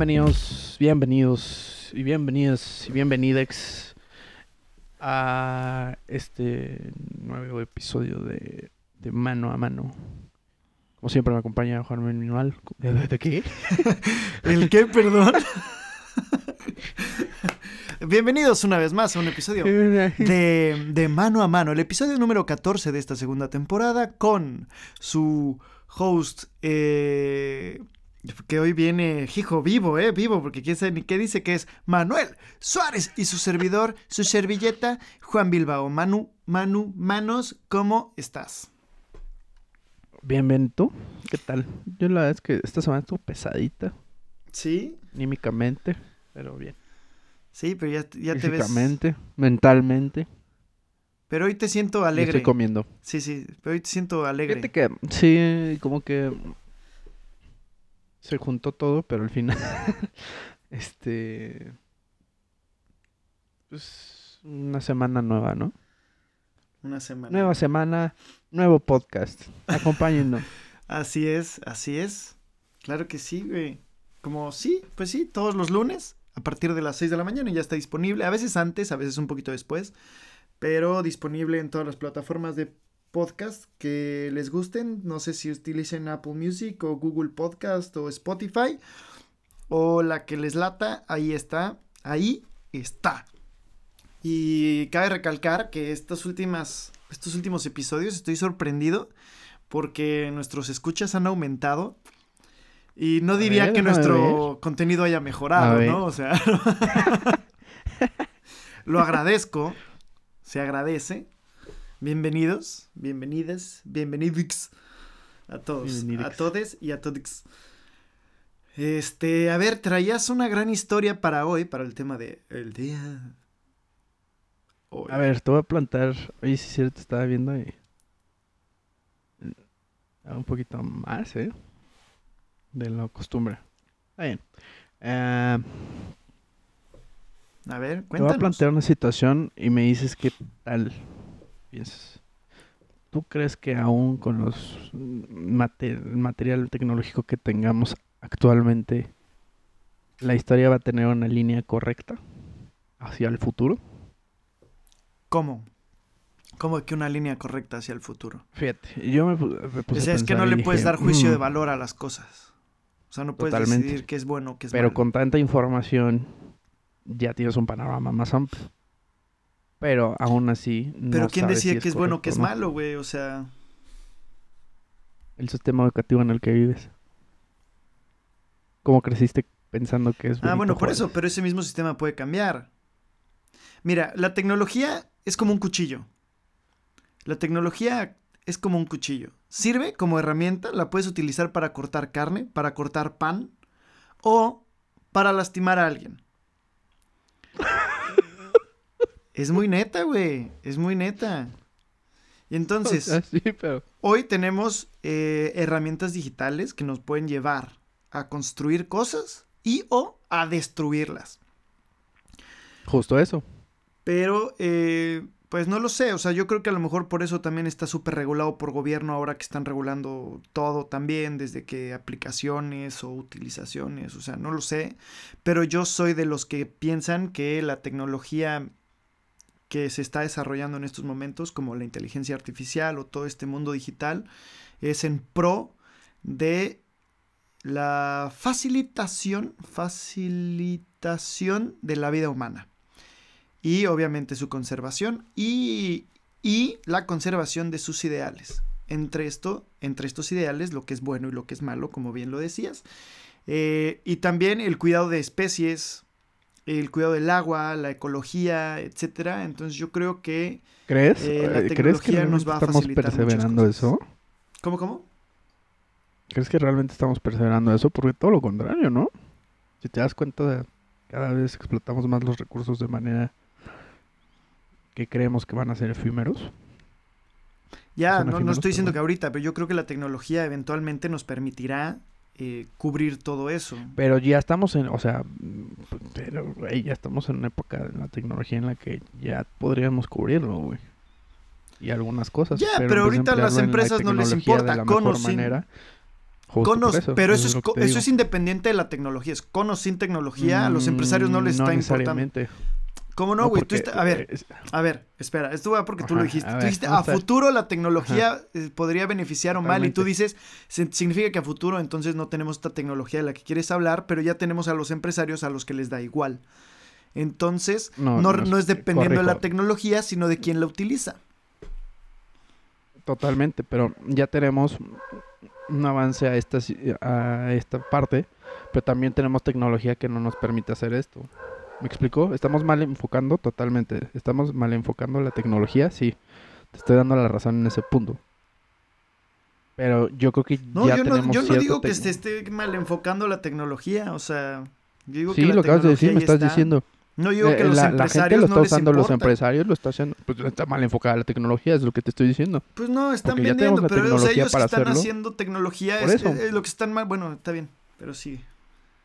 Bienvenidos, bienvenidos y bienvenidas y bienvenidex a este nuevo episodio de, de Mano a Mano. Como siempre me acompaña Juan Manuel. ¿De, qué? ¿El qué, perdón? Bienvenidos una vez más a un episodio de, de Mano a Mano, el episodio número 14 de esta segunda temporada con su host, eh, que hoy viene, hijo, vivo, eh, vivo, porque quién sabe ni qué dice que es Manuel Suárez y su servidor, su servilleta, Juan Bilbao. Manu, Manu, Manos, ¿cómo estás? Bien, bien, ¿tú? ¿Qué tal? Yo la verdad es que esta semana estuvo pesadita. ¿Sí? Anímicamente, pero bien. Sí, pero ya, ya te ves. Físicamente, mentalmente. Pero hoy te siento alegre. Estoy comiendo. Sí, sí, pero hoy te siento alegre. Fíjate que, sí, como que se juntó todo, pero al final, este, pues, una semana nueva, ¿no? Una semana. Nueva semana, nuevo podcast. Acompáñennos. Así es, así es. Claro que sí, güey. Como sí, pues sí, todos los lunes a partir de las 6 de la mañana ya está disponible. A veces antes, a veces un poquito después. Pero disponible en todas las plataformas de podcast que les gusten. No sé si utilicen Apple Music o Google Podcast o Spotify. O la que les lata, ahí está. Ahí está. Y cabe recalcar que estas últimas, estos últimos episodios estoy sorprendido porque nuestros escuchas han aumentado. Y no diría ver, que nuestro contenido haya mejorado. ¿no? O sea, lo agradezco, se agradece. Bienvenidos, bienvenidas, bienvenidos a todos, a todes y a todos. Este, a ver, traías una gran historia para hoy, para el tema de el día. Hoy. A ver, te voy a plantar. Oye, sí, es cierto, estaba viendo y. ah, Un poquito más, ¿eh? De lo costumbre. Está bien. Eh, A ver, te voy a cuéntanos. plantear una situación y me dices qué tal piensas. ¿Tú crees que aún con los mate- el material tecnológico que tengamos actualmente, la historia va a tener una línea correcta hacia el futuro? ¿Cómo? ¿Cómo que una línea correcta hacia el futuro? Fíjate, yo me, pu- me O puse a sea, es que no le puedes dar juicio de "Mm, valor a las cosas. O sea, no puedes Totalmente. decidir qué es bueno, qué es Pero malo. con tanta información ya tienes un panorama más amplio. Pero aún así. Pero no ¿quién sabes decía si que es bueno, correcto que es no. malo, güey? O sea, El sistema educativo en el que vives. ¿Cómo creciste pensando que es ah, bonito bueno, por eso, pero ese mismo sistema puede cambiar. Mira, la tecnología es como un cuchillo. La tecnología es como un cuchillo. Sirve como herramienta, la puedes utilizar para cortar carne, para cortar pan o para lastimar a alguien. Es muy neta, güey. Es muy neta. Y entonces, O sea, sí, pero. Hoy tenemos eh, herramientas digitales que nos pueden llevar a construir cosas y o a destruirlas. Justo eso. Pero, eh, pues no lo sé, o sea, yo creo que a lo mejor por eso también está súper regulado por gobierno ahora que están regulando todo también, desde que aplicaciones o utilizaciones, o sea, no lo sé. Pero yo soy de los que piensan que la tecnología que se está desarrollando en estos momentos, como la inteligencia artificial o todo este mundo digital, es en pro de la facilitación, facilitación de la vida humana. Y obviamente su conservación y, y la conservación de sus ideales. Entre, esto, entre estos ideales, lo que es bueno y lo que es malo, como bien lo decías. Eh, y también el cuidado de especies, el cuidado del agua, la ecología, etcétera. Entonces yo creo que ¿Crees? Eh, la Eh, ¿Crees que tecnología nos va a estamos facilitar muchas perseverando cosas. eso? ¿Cómo, cómo? ¿Crees que realmente estamos perseverando eso? Porque todo lo contrario, ¿no? Si te das cuenta, de- cada vez explotamos más los recursos de manera que creemos que van a ser efímeros. Ya, no, no estoy diciendo pero que ahorita, pero yo creo que la tecnología eventualmente nos permitirá eh, cubrir todo eso. Pero ya estamos en, o sea, mm, pero, güey, ya estamos en una época de la tecnología en la que ya podríamos cubrirlo, güey. Y algunas cosas. Ya, pero de ahorita las la empresas no les importa, De la con o mejor sin- manera, con pero eso, es, eso es independiente de la tecnología. Es con o sin tecnología, a los empresarios no les mm, está importando. ¿Cómo no, güey? a ver, a ver, espera, esto va porque tú lo dijiste. tú dijiste, a futuro la tecnología eh, podría beneficiar o mal, y tú dices, significa que a futuro entonces no tenemos esta tecnología de la que quieres hablar, pero ya tenemos a los empresarios a los que les da igual. Entonces, no, no, es, dependiendo de la tecnología, sino de quién la utiliza. Totalmente, pero ya tenemos un avance a esta, a esta parte, pero también tenemos tecnología que no nos permite hacer esto. ¿Me explico? Estamos mal enfocando totalmente. Estamos mal enfocando la tecnología, sí. Te estoy dando la razón en ese punto. Pero yo creo que no, ya yo no, yo no digo que se esté mal enfocando la tecnología, o sea, yo digo sí, lo acabas de decir, me estás diciendo. No digo que eh, los la, empresarios la gente lo está usando, los empresarios lo está haciendo, pues está mal enfocada la tecnología, es lo que te estoy diciendo. Pues no, están vendiendo, pero ellos que están haciendo tecnología es, es, lo que están mal, bueno, está bien, pero sí.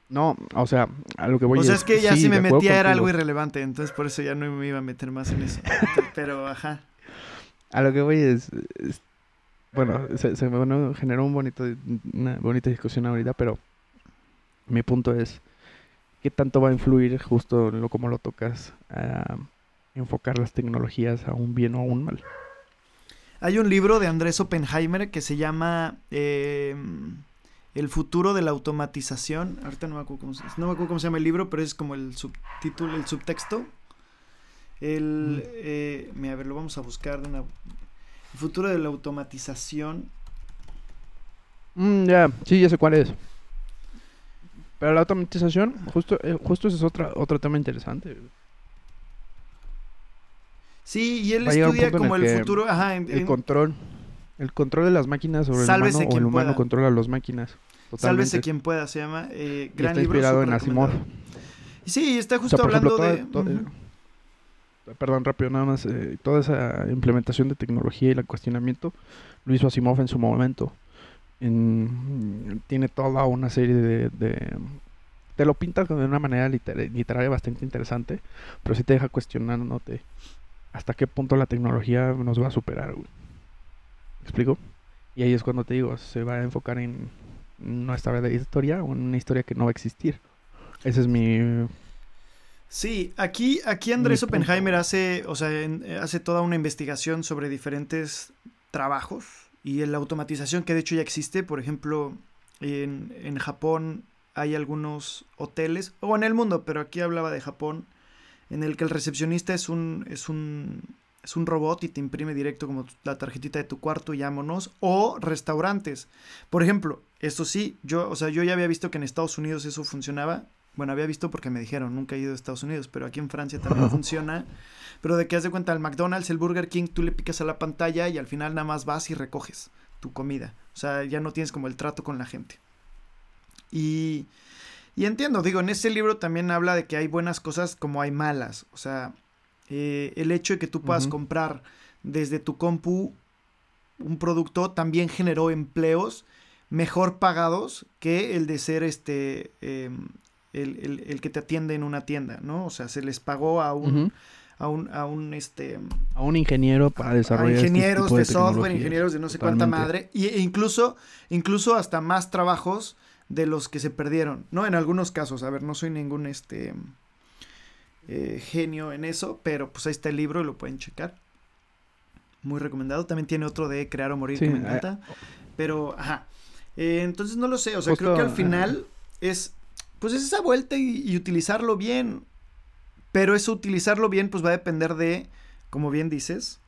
No, o sea, a lo que voy a O sea, es que ya si me metía era algo irrelevante, entonces por eso ya no me iba a meter más en eso. Pero, ajá. A lo que voy es, bueno, se, se me generó un bonito, una bonita discusión ahorita, pero mi punto es, ¿qué tanto va a influir justo en lo como lo tocas a enfocar las tecnologías a un bien o a un mal? Hay un libro de Andrés Oppenheimer que se llama... Eh, el futuro de la automatización. Ahorita no me acuerdo cómo se, no me acuerdo cómo se llama el libro, pero es como el subtítulo, el subtexto. El, mm. eh, a ver, lo vamos a buscar de una... El futuro de la automatización. Mm, ya, sí, ya sé cuál es. Pero la automatización, justo, eh, justo ese es otra, otro tema interesante. Sí, y él estudia como el, futuro, ajá, el control. El control de las máquinas sobre el humano o el humano controla las máquinas. Sálvese quien pueda, se llama. Eh, gran está inspirado en Asimov. Sí, está justo hablando de... Perdón, rápido, nada más. Eh, toda esa implementación de tecnología y el cuestionamiento lo hizo Asimov en su momento. tiene toda una serie de, te lo pinta de una manera literaria bastante interesante, pero sí te deja cuestionándote hasta qué punto la tecnología nos va a superar. Güey explico? Y ahí es cuando te digo, se va a enfocar en nuestra historia o en una historia que no va a existir. Ese es mi... Sí, aquí, aquí Andrés Oppenheimer hace, o sea, hace toda una investigación sobre diferentes trabajos y la automatización que de hecho ya existe. Por ejemplo, en, en Japón hay algunos hoteles, o en el mundo, pero aquí hablaba de Japón, en el que el recepcionista es un, es un es un robot y te imprime directo como la tarjetita de tu cuarto y vámonos. O restaurantes. Por ejemplo, esto sí, yo, o sea, yo ya había visto que en Estados Unidos eso funcionaba. Bueno, había visto porque me dijeron, nunca he ido a Estados Unidos, pero aquí en Francia también funciona. Pero de que haz de cuenta, el McDonald's, el Burger King, tú le picas a la pantalla y al final nada más vas y recoges tu comida. O sea, ya no tienes como el trato con la gente. Y, y entiendo, digo, en ese libro también habla de que hay buenas cosas como hay malas. O sea, eh, el hecho de que tú puedas comprar desde tu compu un producto también generó empleos mejor pagados que el de ser este em, el, que te atiende en una tienda, ¿no? O sea, se les pagó a un, a un, a un este a un ingeniero para desarrollar a este ingenieros de, software, ingenieros de no sé cuánta madre, e incluso, incluso hasta más trabajos de los que se perdieron, ¿no? En algunos casos, a ver, no soy ningún este eh, genio en eso, pero pues ahí está el libro y lo pueden checar. Muy recomendado. También tiene otro de Crear o Morir que me encanta. Pero, ajá. Eh, entonces no lo sé, o sea, creo que al final es, pues es esa vuelta y, utilizarlo bien. Pero eso utilizarlo bien, pues va a depender de, como bien dices,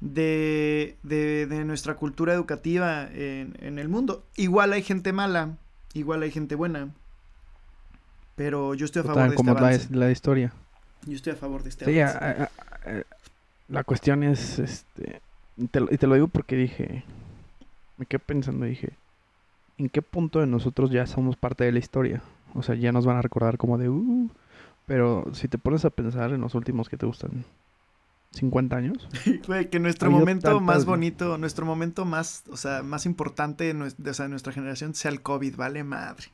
de, de, de nuestra cultura educativa en, en, el mundo. Igual hay gente mala, igual hay gente buena. Pero yo estoy a favor de este como La, la historia. Yo estoy a favor de este sí, la cuestión es, este, y te, lo digo porque dije, me quedé pensando, dije, ¿en qué punto de nosotros ya somos parte de la historia? O sea, ya nos van a recordar como de, uh, pero si te pones a pensar en los últimos que te gustan, 50 años. que nuestro momento más bonito, nuestro momento más, o sea, más importante de, nuestra generación sea el COVID, vale madre.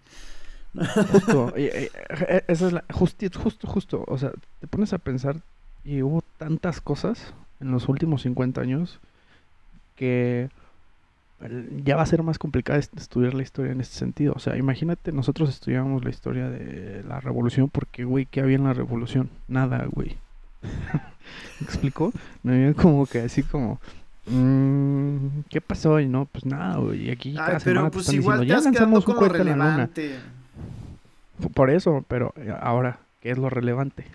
Justo, eh, eh, esa es la, justo, justo, justo, o sea, te pones a pensar y hubo tantas cosas en los últimos 50 años que ya va a ser más complicado estudiar la historia en este sentido. O sea, imagínate, nosotros estudiamos la historia de la revolución porque, güey, ¿qué había en la revolución? Nada, güey. ¿Me explicó? No había como que así como... Mm, ¿Qué pasó? Y no, pues nada, güey. Aquí cada pero pues igual ya lanzamos un cohete a la Por eso, pero eh, ahora, ¿qué es lo relevante?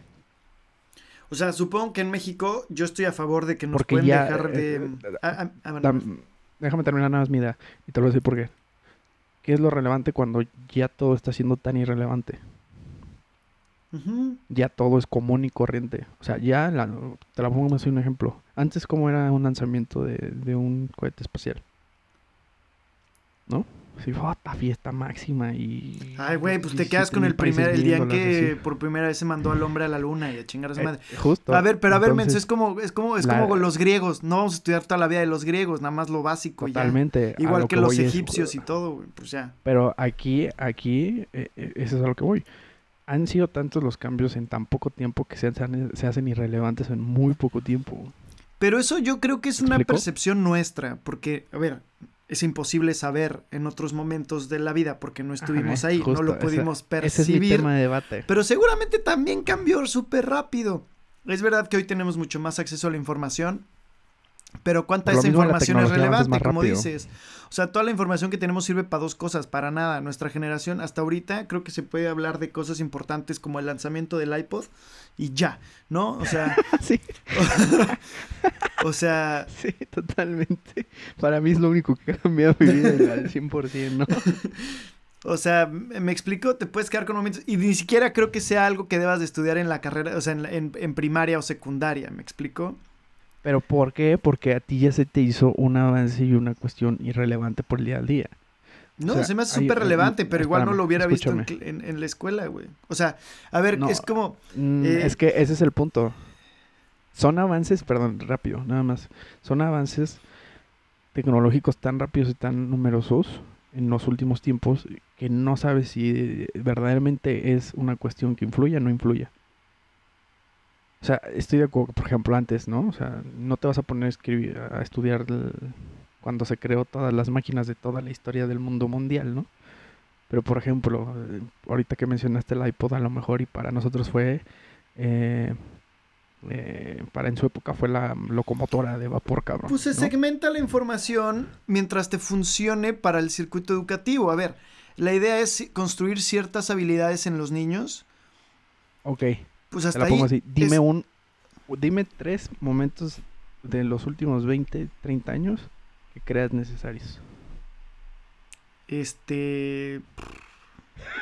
O sea, supongo que en México yo estoy a favor de que nos pueden dejar eh, de... Eh, ah, ah, ah, déjame terminar nada más mi idea y te lo voy a decir por qué. ¿Qué es lo relevante cuando ya todo está siendo tan irrelevante? Ya todo es común y corriente. O sea, ya te la pongo más un ejemplo. Antes, ¿cómo era un lanzamiento de, de un cohete espacial? ¿No? Sí, oh, fiesta máxima y... Ay, güey, pues te quedas con el primer, el día en que por primera vez se mandó al hombre a la luna y a chingar a su eh, madre. justo. A ver, pero a ver, menso, es como, es como, es como los griegos. No vamos a estudiar toda la vida de los griegos, nada más lo básico Totalmente. Igual que, los egipcios y todo, güey, pues ya. Pero aquí, aquí, eh, eh, eso es a lo que voy. Han sido tantos los cambios en tan poco tiempo que se hacen, se hacen irrelevantes en muy poco tiempo. Pero eso yo creo que es una percepción nuestra, porque, a ver, es imposible saber en otros momentos de la vida porque no estuvimos ahí, no lo pudimos percibir. Ese es tema de debate. Pero seguramente también cambió súper rápido. Es verdad que hoy tenemos mucho más acceso a la información, pero ¿cuánta esa información es relevante, como dices? O sea, toda la información que tenemos sirve para dos cosas, para nada. Nuestra generación hasta ahorita creo que se puede hablar de cosas importantes como el lanzamiento del iPod y ya, ¿no? O sea, sí. o, sea, sí, totalmente. Para mí es lo único que ha cambiado mi vida al 100%, ¿no? O sea, me explico, te puedes quedar con momentos y ni siquiera creo que sea algo que debas de estudiar en la carrera, o sea, en, en primaria o secundaria, ¿me explico? ¿Pero por qué? Porque a ti ya se te hizo un avance y una cuestión irrelevante por el día al día. No, se me hace súper relevante, pero igual no lo hubiera visto en, la escuela, güey. O sea, a ver, es como... Mm, eh, es que ese es el punto. Son avances, perdón, rápido, nada más. Son avances tecnológicos tan rápidos y tan numerosos en los últimos tiempos que no sabes si verdaderamente es una cuestión que influya o no influya. O sea, estoy de acuerdo, por ejemplo, antes, ¿no? O sea, no te vas a poner a, escribir, a estudiar cuando se creó todas las máquinas de toda la historia del mundo mundial, ¿no? Pero, por ejemplo, eh, ahorita que mencionaste el iPod, a lo mejor y para nosotros fue... Eh, eh, para en su época fue la locomotora de vapor, cabrón. Pues se segmenta la información mientras te funcione para el circuito educativo. A ver, la idea es construir ciertas habilidades en los niños. Ok. Pues hasta la pongo así. Dime un. Dime tres momentos de los últimos 20, 30 años que creas necesarios. Este.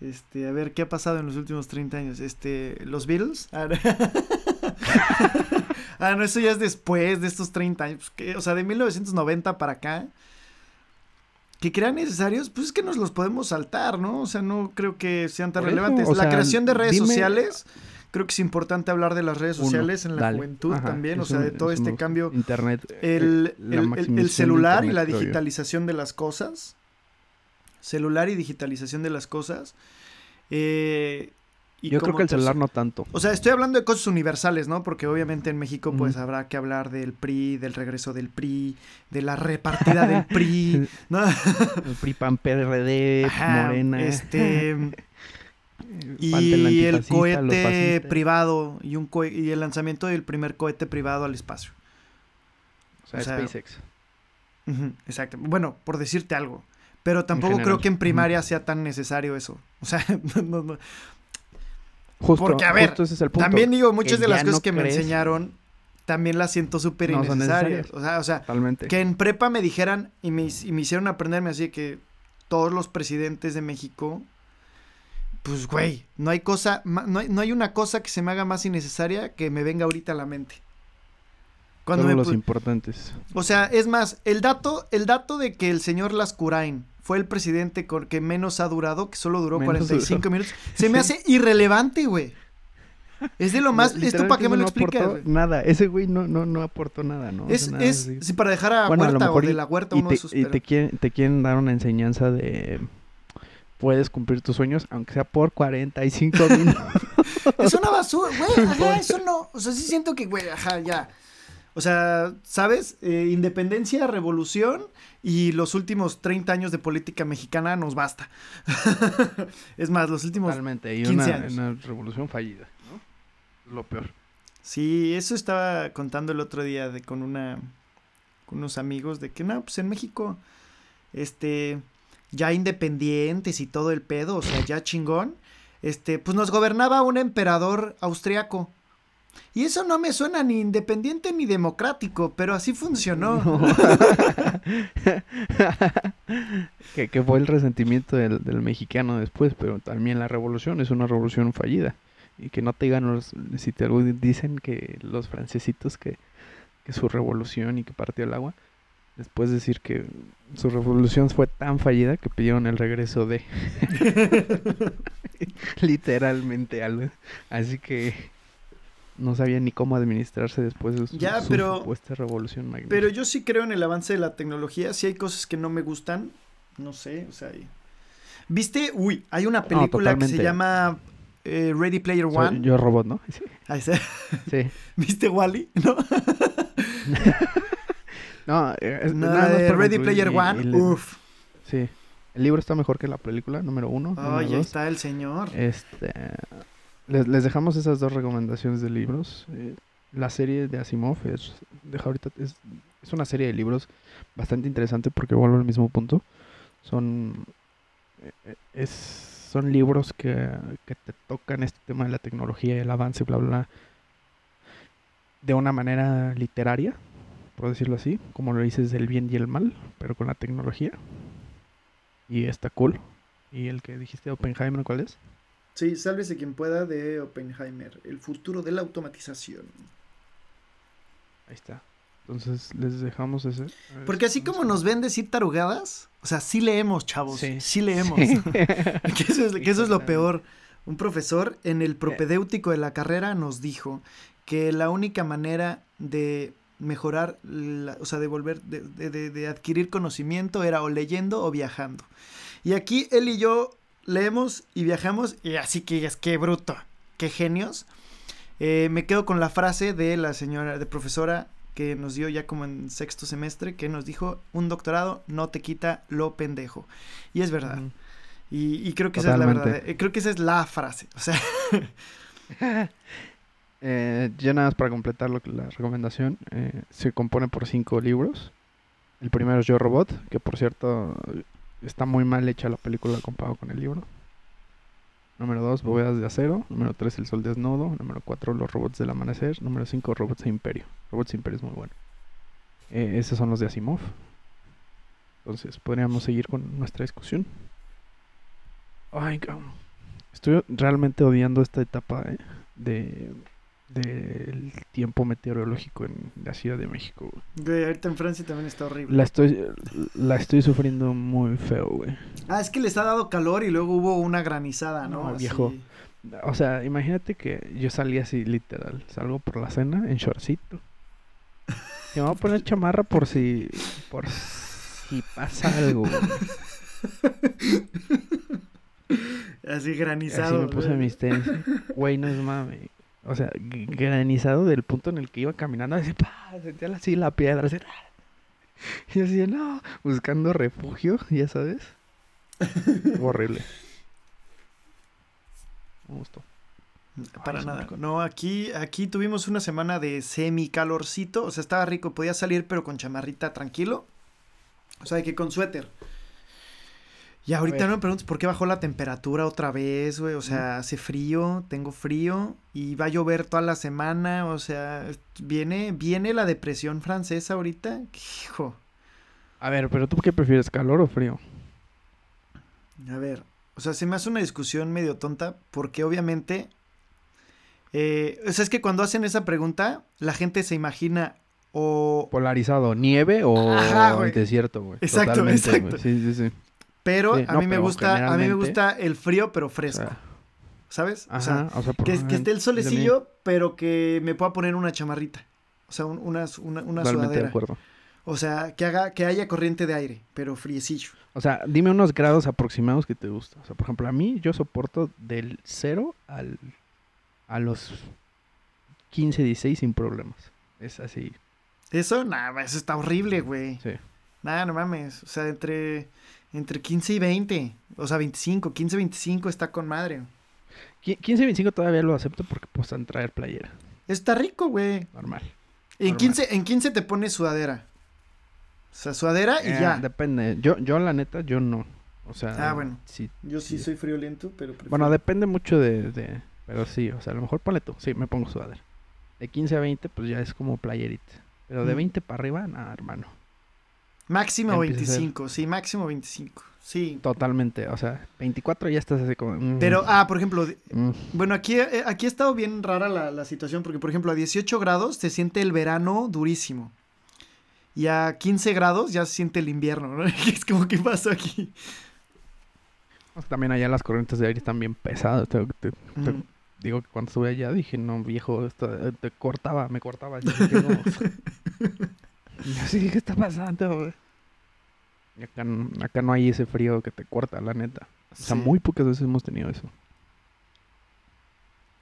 Este, a ver, ¿qué ha pasado en los últimos 30 años? Este, ¿los Beatles? Ah, ah no, eso ya es después de estos 30 años. Pues, o sea, de 1990 para acá que crean necesarios, pues es que nos los podemos saltar, ¿no? O sea, no creo que sean tan relevantes. la creación de redes sociales, creo que es importante hablar de las redes sociales en la juventud también, o sea, de todo este cambio. Internet. El, el celular y la digitalización de las cosas. Celular y digitalización de las cosas. Eh, yo creo que el celular no tanto. O sea, estoy hablando de cosas universales, ¿no? Porque obviamente en México pues habrá que hablar del PRI, del regreso del PRI, de la repartida del PRI, ¿no? el PRI PAN PRD, Morena. Este y el cohete privado y un y el lanzamiento del primer cohete privado al espacio. O sea, SpaceX. exacto. Bueno, por decirte algo. Pero tampoco creo que en primaria sea tan necesario eso. O sea, no, no, porque, a ver, también digo, muchas de las cosas que me enseñaron también las siento súper innecesarias. O sea, o sea que en prepa me dijeran y me, y me hicieron aprenderme así que todos los presidentes de México, pues güey, no hay cosa, no hay, no hay una cosa que se me haga más innecesaria que me venga ahorita a la mente. Cuando Todos los importantes. O sea, es más, el dato, el dato de que el señor Lascurain fue el presidente que menos ha durado, que solo duró 45 minutos, se me hace irrelevante, güey. Es de lo más. ¿Esto para qué me lo explicas? Nada, ese güey no, no, no aportó nada, ¿no? Es, es sí, para dejar a Huerta o de la Huerta uno te, de sus. Y te quieren, te quieren dar una enseñanza de. Puedes cumplir tus sueños, aunque sea por 45 minutos. es una basura, güey. Ajá, eso no. O sea, sí siento que, güey, ajá, ya. O sea, ¿sabes? Eh, independencia, revolución y los últimos 30 años de política mexicana nos basta. es más, los últimos Totalmente. Y 15 una, años. una revolución fallida, ¿no? Lo peor. Sí, eso estaba contando el otro día de, con una con unos amigos de que no, pues en México este ya independientes y todo el pedo, o sea, ya chingón, este pues nos gobernaba un emperador austriaco. Y eso no me suena ni independiente ni democrático, pero así funcionó. que, que fue el resentimiento del, del mexicano después, pero también la revolución es una revolución fallida. Y que no te digan los, si te dicen que los francesitos que, que su revolución y que partió el agua, después decir que su revolución fue tan fallida que pidieron el regreso de literalmente algo. Así que no sabían ni cómo administrarse después de su, Ya, su pero- supuesta revolución magnífica. Pero yo sí creo en el avance de la tecnología. Si hay cosas que no me gustan, no sé, o sea. ¿Viste? Uy, hay una película que se llama eh, Ready Player Soy- One. yo robot, ¿no? Sí. Ahí está. sí. ¿Viste Wally? ¿No? No, eh, es- No, nada más Ready Player y- One. y les- Uf. Sí. El libro está mejor que la película, número uno. número dos. está el señor. Este, les, les dejamos esas dos recomendaciones de libros. Eh, la serie de Asimov es, deja ahorita, es, una serie de libros bastante interesante porque vuelvo al mismo punto. Son, eh, eh, es, son libros que, que te tocan este tema de la tecnología y el avance, bla, bla, bla, de una manera literaria, por decirlo así, como lo dices del bien y el mal, pero con la tecnología. Y está cool. ¿Y el que dijiste Oppenheimer cuál es? Sí, sálvese quien pueda de Oppenheimer. El futuro de la automatización. Ahí está. Entonces les dejamos ese. Porque así como nos ven decir tarugadas, o sea, sí leemos, chavos. Sí, Sí. leemos. Sí. que, eso es, que eso es lo peor. Un profesor en el propedéutico de la carrera nos dijo que la única manera de mejorar, la- o sea, de volver, de, de- de- de adquirir conocimiento era o leyendo o viajando. Y aquí él y yo leemos y viajamos, y así que es que bruto, qué genios. Eh, me quedo con la frase de la señora, de profesora que nos dio ya como en sexto semestre, que nos dijo, un doctorado no te quita lo pendejo. Y es verdad. Y, y creo que esa es la verdad. eh, Creo que esa es la frase. O sea, Eh, ya nada más para completar lo que- la recomendación, eh, se compone por cinco libros. El primero es Yo Robot, que por cierto está muy mal hecha la película comparado con el libro. Número dos, Bóvedas de Acero. Número tres, El Sol Desnudo. Número cuatro, Los Robots del Amanecer. Número cinco, Robots de Imperio. Robots de Imperio es muy bueno. Eh, esos son los de Asimov. Entonces podríamos seguir con nuestra discusión. Ay, cabrón. Estoy realmente odiando esta etapa eh, de del tiempo meteorológico en la Ciudad de México. güey. ahorita en Francia también está horrible. La estoy la estoy sufriendo muy feo, güey. Ah, es que les ha dado calor y lugo hubo una granizada, ¿no? No, Así. viejo. O sea, imagínate que yo salí así literal, salgo por la cena en shortcito. Y me voy a poner chamarra por si por si pasa algo. güey. Así Así granizado. me puse güey. mis tenis. Güey, no es mame. O sea, granizado del punto en el que iba caminando, así, pa, sentía así la piedra, así. Y así, no, buscando refugio, ya sabes. Horrible. Me gustó. Para Ay, nada. No, aquí, aquí tuvimos una semana de semi calorcito. O sea, estaba rico. Podía salir, pero con chamarrita tranquilo. O sea, que con suéter. Y ahorita no me preguntes por qué bajó la temperatura otra vez, güey. O sea, hace frío, tengo frío. Y va a llover toda la semana. O sea, viene, viene la depresión francesa ahorita. Hijo. A ver, pero tú qué prefieres, calor o frío? A ver, o sea, se me hace una discusión medio tonta porque obviamente, eh, o sea, es que cuando hacen esa pregunta, la gente se imagina o... Polarizado, nieve o Ajá, desierto, güey. Exacto, Totalmente, exacto. Sí, sí, sí. Pero Sí, a no, mí me gusta, a mí me gusta el frío pero O fresco, sea, ¿sabes? O sea, o sea, por que, que esté el solecillo, pero que me pueda poner una chamarrita. O sea, un- una, una, una Totalmente de sudadera. acuerdo. O sea, que haga, que haya corriente de aire, pero friecillo. O sea, dime unos grados aproximados que te gusta. O sea, por ejemplo, a mí yo soporto del 0 al, a los 15, 16 sin problemas. Es así, Eso, nada, eso está horrible, güey. Sí. Nada, no mames. O sea, entre, entre 15 y 20. O sea, 25. 15, 25 está con madre. Qui- 15 y 25 todavía lo acepto porque pues en traer playera. Está rico, güey. Normal. En Normal. 15, en 15 te pones sudadera. O sea, sudadera y Eh, ya. Depende. Yo, yo la neta, yo no. O sea, Ah, bueno. sí. Yo sí sí. soy friolento, pero prefiero- Bueno, depende mucho de, de- Pero sí, o sea, a lo mejor ponle tú. Sí, me pongo sudadera. De 15 a 20, pues ya es como playerita. Pero de Mm. 20 para arriba, nada, hermano. Máximo Ya empieza a ser- 25. Sí, máximo 25. Sí. Totalmente. O sea, 24 ya estás así como. mm, Pero, ah, por ejemplo, mm. bueno, aquí, eh, aquí ha estado bien rara la, la situación, porque, por ejemplo, a 18 grados se siente el verano durísimo. Y a 15 grados ya se siente el invierno, ¿no? Es como, ¿qué pasó aquí? También allá las corrientes de aire están bien pesadas. Te- te- te- digo que cuando estuve allá dije, no, viejo, esto eh, te cortaba, me cortaba. Dije, no. Yo sí, ¿qué está pasando? güey? Acá, acá no hay ese frío que te corta, la neta. O sea, muy pocas veces hemos tenido eso.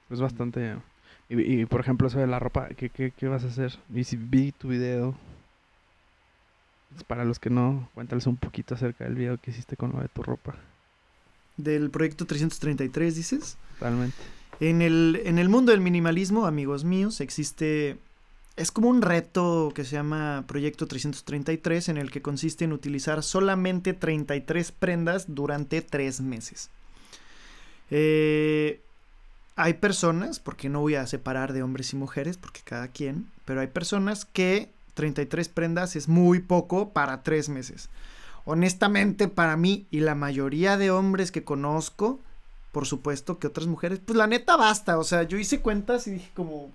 Es bastante... Y, y, por ejemplo, eso de la ropa, ¿qué, qué, qué vas a hacer? Y si vi tu video... pues, para los que no, cuéntales un poquito acerca del video que hiciste con lo de tu ropa. Del proyecto 333, dices. Realmente. En el, en el mundo del minimalismo, amigos míos, existe... Es como un reto que se llama Proyecto 333, en el que consiste en utilizar solamente 33 prendas durante 3 meses. Eh, hay personas, porque no voy a separar de hombres y mujeres, porque cada quien, pero hay personas que 33 prendas es muy poco para 3 meses. Honestamente, para mí y la mayoría de hombres que conozco, por supuesto que otras mujeres, pues la neta basta, o sea, yo hice cuentas y dije como,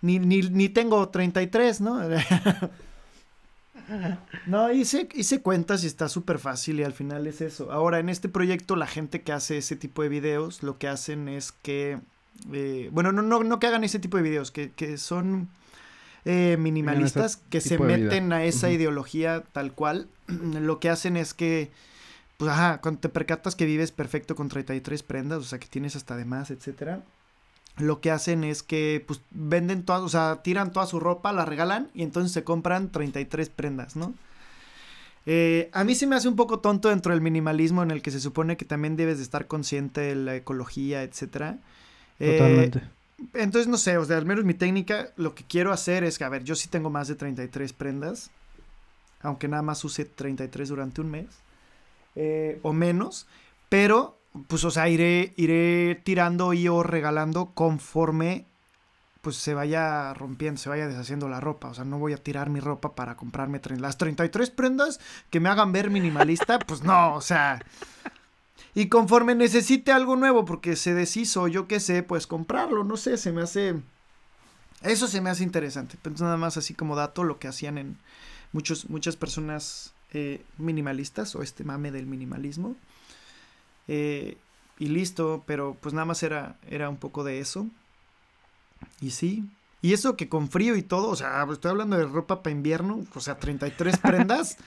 ni, ni, ni tengo 33, ¿no? no, hice, hice cuentas y está súper fácil y al final es eso. Ahora, en este proyecto la gente que hace ese tipo de videos, lo que hacen es que, eh, bueno, no, no, no que hagan ese tipo de videos, que, que son eh, minimalistas, que se meten a esa ideología tal cual, lo que hacen es que pues ajá, cuando te percatas que vives perfecto con 33 prendas, o sea, que tienes hasta de más, etcétera, lo que hacen es que, pues, venden todas, o sea, tiran toda su ropa, la regalan y entonces se compran 33 prendas, ¿no? Eh, a mí se me hace un poco tonto dentro del minimalismo en el que se supone que también debes de estar consciente de la ecología, etcétera. Eh, Totalmente. entonces, no sé, o sea, al menos mi técnica, lo que quiero hacer es que, a ver, yo sí tengo más de 33 prendas, aunque nada más use 33 durante un mes, eh, o menos, pero, pues, o sea, iré, iré tirando y o regalando conforme, pues, se vaya rompiendo, se vaya deshaciendo la ropa, o sea, no voy a tirar mi ropa para comprarme las 33 prendas que me hagan ver minimalista, pues no, o sea... Y conforme necesite algo nuevo porque se deshizo, yo qué sé, pues comprarlo, no sé, se me hace... Eso se me hace interesante. Pues nada más así como dato lo que hacían en muchos, muchas personas eh, minimalistas o este mame del minimalismo. Eh, y listo, pero pues nada más era, era un poco de eso. Y sí. Y eso que con frío y todo, o sea, estoy hablando de ropa para invierno, o sea, 33 prendas.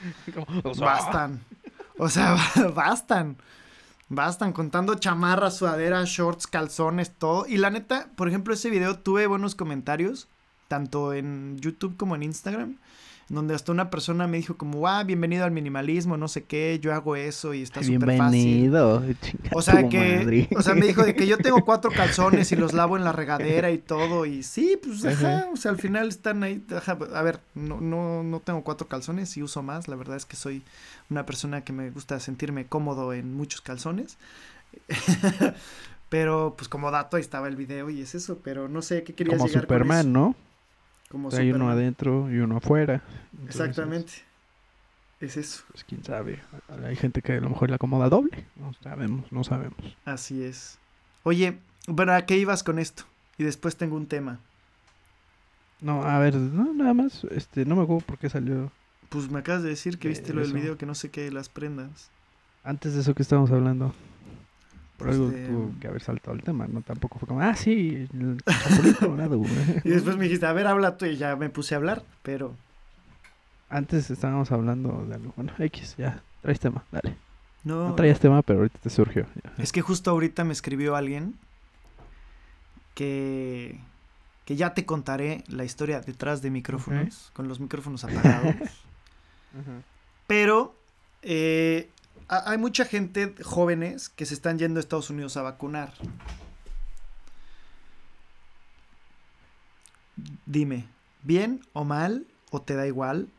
Bastan. O sea, bastan. Bastan contando chamarras, sudaderas, shorts, calzones, todo. Y la neta, por ejemplo, ese video tuve buenos comentarios, tanto en YouTube como en Instagram, donde hasta una persona me dijo como, ah, bienvenido al minimalismo, no sé qué, yo hago eso y está súper fácil. Bienvenido. O sea que, madre. o sea, me dijo de que yo tengo cuatro calzones y los lavo en la regadera y todo y sí, pues ajá, Ajá. o sea, al final están ahí, ajá, a ver, no, no, no tengo cuatro calzones y uso más, la verdad es que soy una persona que me gusta sentirme cómodo en muchos calzones. pero pues como dato ahí estaba el video y es eso, pero no sé qué querías Como llegar con Superman, eso? ¿no? Como Hay uno adentro y uno afuera. Entonces, Exactamente. Es eso, Pues quién sabe. Hay gente que a lo mejor le acomoda doble. No sabemos, no sabemos. así es. Oye, bueno, ¿a qué ibas con esto? Y después tengo un tema. No, a ver, no, nada más. Este, no me acuerdo por qué salió. Pues me acabas de decir que Eh, viste lo del video, que no sé qué, las prendas. Antes de eso que estábamos hablando. Por algo Este, tuvo que haber saltado el tema, ¿no? Tampoco fue como, ah, sí, el chapulín colorado, güey". Y después me dijiste, a ver, habla tú, y ya me puse a hablar, pero Antes estábamos hablando de algo. Bueno, X, ya. Traes tema, dale. no. No traías tema, pero ahorita te surgió. ya. Es que justo ahorita me escribió alguien que que ya te contaré la historia detrás de micrófonos, con los micrófonos apagados. Pero eh, hay mucha gente, jóvenes, que se están yendo a Estados Unidos a vacunar. Dime, ¿bien o mal? ¿O te da igual?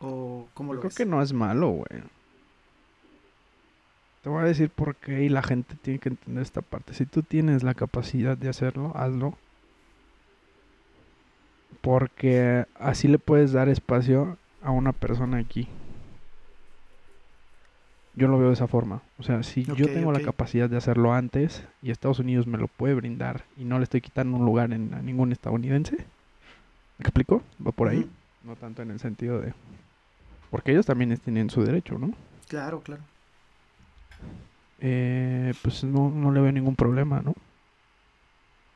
¿O cómo lo Creo que no es malo, güey. Te voy a decir por qué y la gente tiene que entender esta parte. Si tú tienes la capacidad de hacerlo, hazlo. Porque así le puedes dar espacio a una persona aquí. Yo lo veo de esa forma. O sea, si yo tengo la capacidad de hacerlo antes y Estados Unidos me lo puede brindar y no le estoy quitando un lugar en, a ningún estadounidense, ¿me explico? Va por ahí. No tanto en el sentido de... Porque ellos también tienen su derecho, ¿no? Claro, claro. Eh, pues no, no le veo ningún problema, ¿no?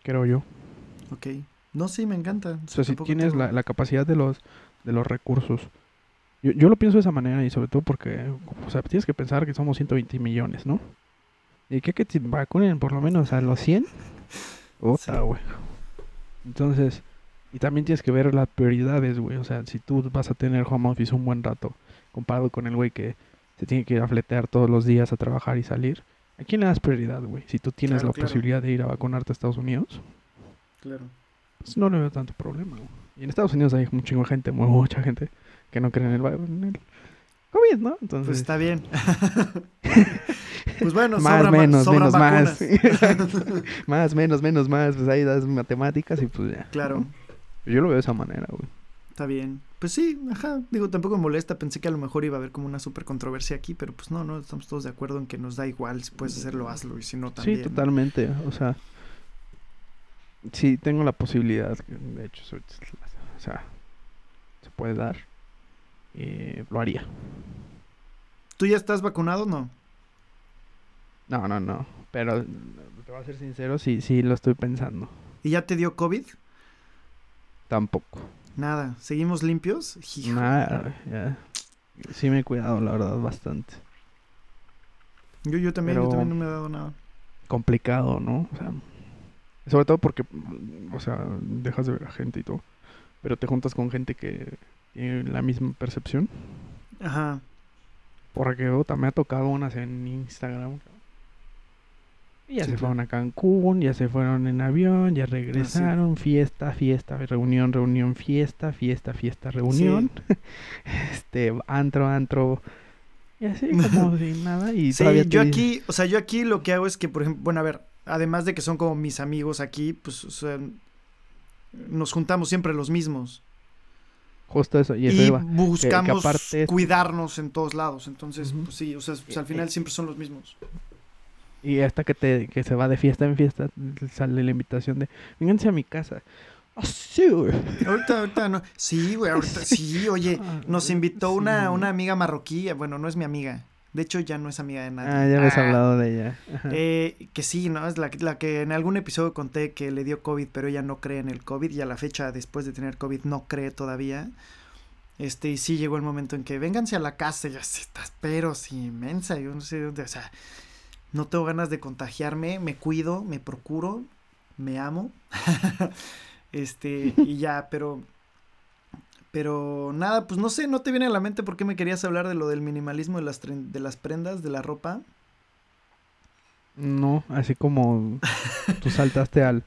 Creo yo. Ok. No, sí, me encanta. O sea, si tienes la, la, capacidad de los, de los recursos. Yo, yo lo pienso de esa manera y sobre todo porque, o sea, tienes que pensar que somos 120 millones, ¿no? Y que que te vacunen por lo menos a los 100. Otra, güey. Entonces, y también tienes que ver las prioridades, güey. O sea, si tú vas a tener home office un buen rato, comparado con el güey que se tiene que ir a fletear todos los días a trabajar y salir, ¿a quién le das prioridad, güey? Si tú tienes la posibilidad de ir a vacunarte a Estados Unidos. Claro. Pues no le veo tanto problema. Y en Estados Unidos hay un chingo de gente, mucha gente, que no cree en el, COVID, ¿no? Entonces... Pues está bien. pues bueno, más, menos, menos, más. más, menos, menos, más. Pues ahí das matemáticas y pues ya. Claro. Yo lo veo de esa manera, güey. Está bien. Pues sí, ajá. Digo, tampoco me molesta. Pensé que a lo mejor iba a haber como una super controversia aquí, pero pues no, no. Estamos todos de acuerdo en que nos da igual. Si puedes hacerlo, hazlo. Y si no, también. Sí, totalmente. O sea, sí tengo la posibilidad, de hecho, o sea, se puede dar, eh, lo haría. ¿Tú ya estás vacunado o no? No, no, no, pero te voy a ser sincero, sí, sí lo estoy pensando. ¿Y ya te dio COVID? Tampoco. Nada, ¿seguimos limpios? Nada, ya. Sí me he cuidado, la verdad, bastante. Yo, yo también, yo también no me he dado nada. Complicado, ¿no? O sea, sobre todo porque, o sea, dejas de ver a gente y todo. Pero te juntas con gente que tiene la misma percepción. Ajá. Porque otra, me ha tocado unas en Instagram. Y ya se fueron a Cancún, ya se fueron en avión, ya regresaron, fiesta, fiesta, reunión, reunión, fiesta, fiesta, fiesta, reunión. este, antro, antro. Y así como sin nada. Y sí, yo aquí, o sea, yo aquí lo que hago es que, por ejemplo, bueno, a ver, además de que son como mis amigos aquí, pues nos juntamos siempre los mismos. Justo eso. Y, buscamos cuidarnos en todos lados. Entonces, pues sí, o sea, pues, al final siempre son los mismos. Y hasta que, te, que se va de fiesta en fiesta, sale la invitación de, vénganse a mi casa. Ah, sí, güey. Ahorita, ahorita no. Sí, güey, ahorita, sí, oye, ah, nos invitó una, una amiga marroquí, bueno, no es mi amiga, de hecho, ya no es amiga de nadie. Ah, ya habías ah, hablado de ella. Eh, que sí, ¿no? Es la, la, que en algún episodio conté que le dio COVID, pero ella no cree en el COVID y a la fecha, después de tener COVID, no cree todavía. Este, y sí llegó el momento en que vénganse a la casa, y ya estás, pero sí, inmensa, yo no sé dónde, o sea, no tengo ganas de contagiarme, me cuido, me procuro, me amo. este, y ya, pero pero nada, pues no sé, no te viene a la mente por qué me querías hablar de lo del minimalismo de las, de las prendas, de la ropa. No, así como tú saltaste al,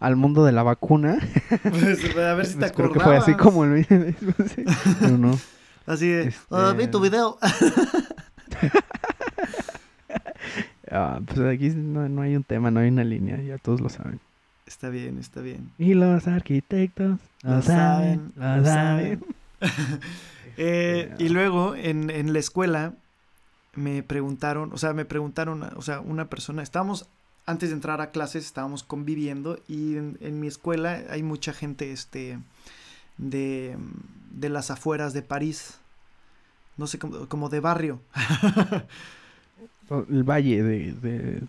al mundo de la vacuna. Pues, a ver si te pues, Creo que fue así como el minimalismo, Pero no. Así de, este... vi tu video. ah, pues aquí no, no hay un tema, no hay una línea, ya todos lo saben. Está bien, está bien. Y los arquitectos lo, saben, lo, saben. Eh, y luego en, en, la escuela me preguntaron, o sea, me preguntaron, o sea, una persona, estábamos, antes de entrar a clases, estábamos conviviendo y en, en mi escuela hay mucha gente, este, de, de las afueras de París, no sé, como, como de barrio. El valle de, de,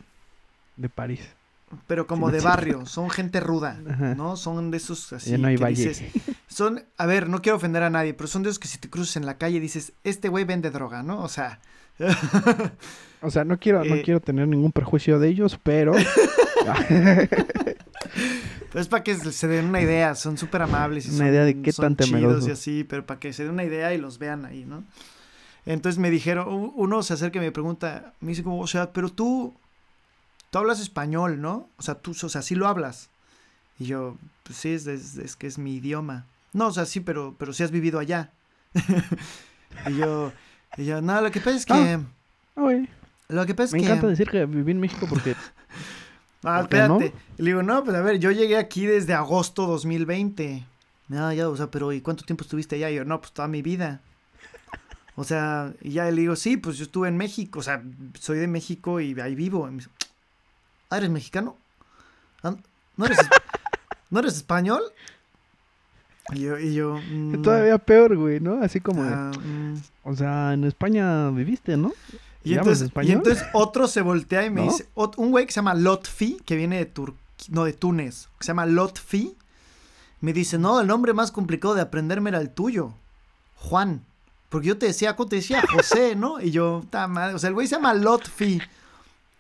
de París pero como de barrio, son gente ruda, ¿no? Son de esos así no hay que dices, son, a ver, no quiero ofender a nadie, pero son de esos que si te cruzas en la calle dices, este güey vende droga, ¿no? O sea, o sea, no quiero no eh, quiero tener ningún perjuicio de ellos, pero Pues para que se den una idea, son súper amables. Y Una son- idea de qué son tan chidos temeroso. y así, pero para que se den una idea y los vean ahí, ¿no? Entonces me dijeron, uno se acerca y me pregunta, me dice como, o sea, pero tú, tú hablas español, ¿no? O sea, tú, o sea, sí lo hablas. Y yo, pues sí, es, es- es que es mi idioma. No, o sea, sí, pero, pero sí has vivido allá. y yo, y yo, no, lo que pasa es que, Ah, güey. lo que pasa es Me que... encanta decir que viví en México porque Ah, ¿Por qué no? espérate. Y le digo, no, pues a ver, yo llegué aquí desde agosto 2020. No, ya, o sea, pero ¿y cuánto tiempo estuviste allá? Y yo, no, pues toda mi vida. O sea, y ya le digo, sí, pues yo estuve en México, o sea, soy de México y ahí vivo. Y me dice, ah, ¿eres mexicano? Ah, ¿No eres, es- ¿no eres español? Y yo, y yo, mm, todavía peor, güey, ¿no? Así como, de, ah, mm. o sea, en España viviste, ¿no? Y entonces, y entonces otro se voltea y me ¿No? dice, un güey que se llama Lotfi, que viene de Tur no, de Túnez, que se llama Lotfi, me dice, no, el nombre más complicado de aprenderme era el tuyo, Juan. Porque yo te decía, ¿cómo te decía? José, ¿no? Y yo, madre, o sea, el güey se llama Lotfi.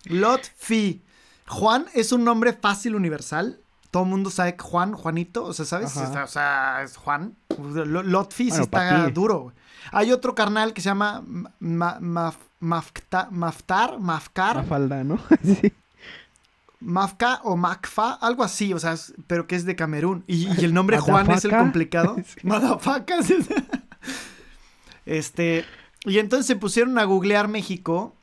Lotfi. Juan es un nombre fácil universal. Todo el mundo sabe que Juan, Juanito, o sea, ¿sabes? Está- o sea, es Juan. Lo- Lotfi sí Bueno, está duro. Hay otro carnal que se llama Ma- Ma- Maf- Mafta- Maftar, Mafcar, La falda, ¿no? sí. Mafka o Macfa, algo así, o sea, es- pero que es de Camerún. Y, y el nombre Juan es el complicado. Sí. Sí. Este, y entonces se pusieron a googlear México.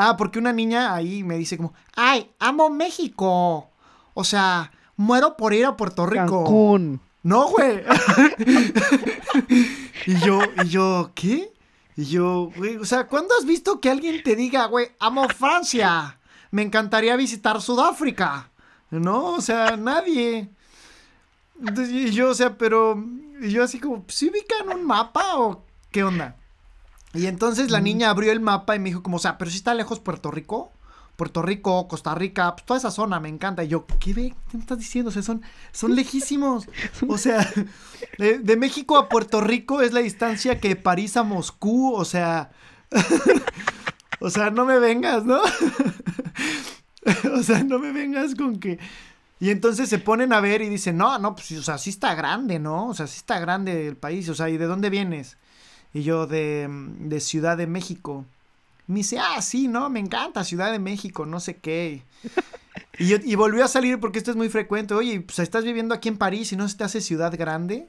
Ah, porque una niña ahí me dice como, ay, amo México. O sea, muero por ir a Puerto Rico. Cancún. No, güey. y yo, y yo, ¿qué? Y yo, güey, o sea, ¿cuándo has visto que alguien te diga, güey, amo Francia? Me encantaría visitar Sudáfrica. No, o sea, nadie. Entonces, y yo, o sea, pero, y yo así como, ¿sí ubican un mapa o qué onda? Y entonces la niña abrió el mapa y me dijo como, o sea, pero si está lejos Puerto Rico. Puerto Rico, Costa Rica, pues toda esa zona me encanta. Y yo, ¿qué ve? ¿Qué me estás diciendo? O sea, son, son lejísimos. O sea, de, de México a Puerto Rico es la distancia que de París a Moscú. O sea, o sea, no me vengas, ¿no? o sea, no me vengas con que... Y entonces se ponen a ver y dicen, no, no, pues, o sea, sí está grande, ¿no? O sea, sí está grande el país. O sea, ¿y de dónde vienes? Y yo, de, de Ciudad de México. Me dice, ah, sí, no, me encanta Ciudad de México, no sé qué. Y, yo, y volvió a salir porque esto es muy frecuente. Oye, pues estás viviendo aquí en París y no se te hace ciudad grande.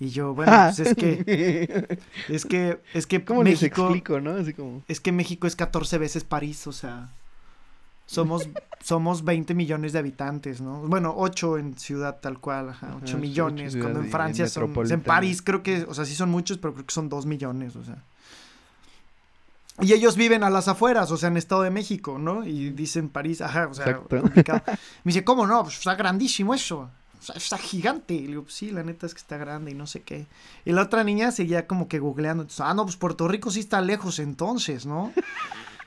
Y yo, bueno, pues es que, es que, es que ¿Cómo les explico, no? Así como... es que México es 14 veces París, o sea, somos, somos 20 millones de habitantes, ¿no? Bueno, 8 en ciudad tal cual, ajá, 8 Ajá, sí, ocho millones, cuando en Francia son, en. París creo que, o sea, sí son muchos, pero creo que son 2 millones, o sea. Y ellos viven a las afueras, o sea, en Estado de México, ¿no? Y dicen París, ajá, o sea, Exacto. complicado. Me dice, ¿cómo no? Pues está grandísimo eso. O sea, está gigante. Y le digo, "Pues sí, la neta es que está grande y no sé qué. Y la otra niña seguía como que googleando. Entonces, ah, no, pues Puerto Rico sí está lejos entonces, ¿no?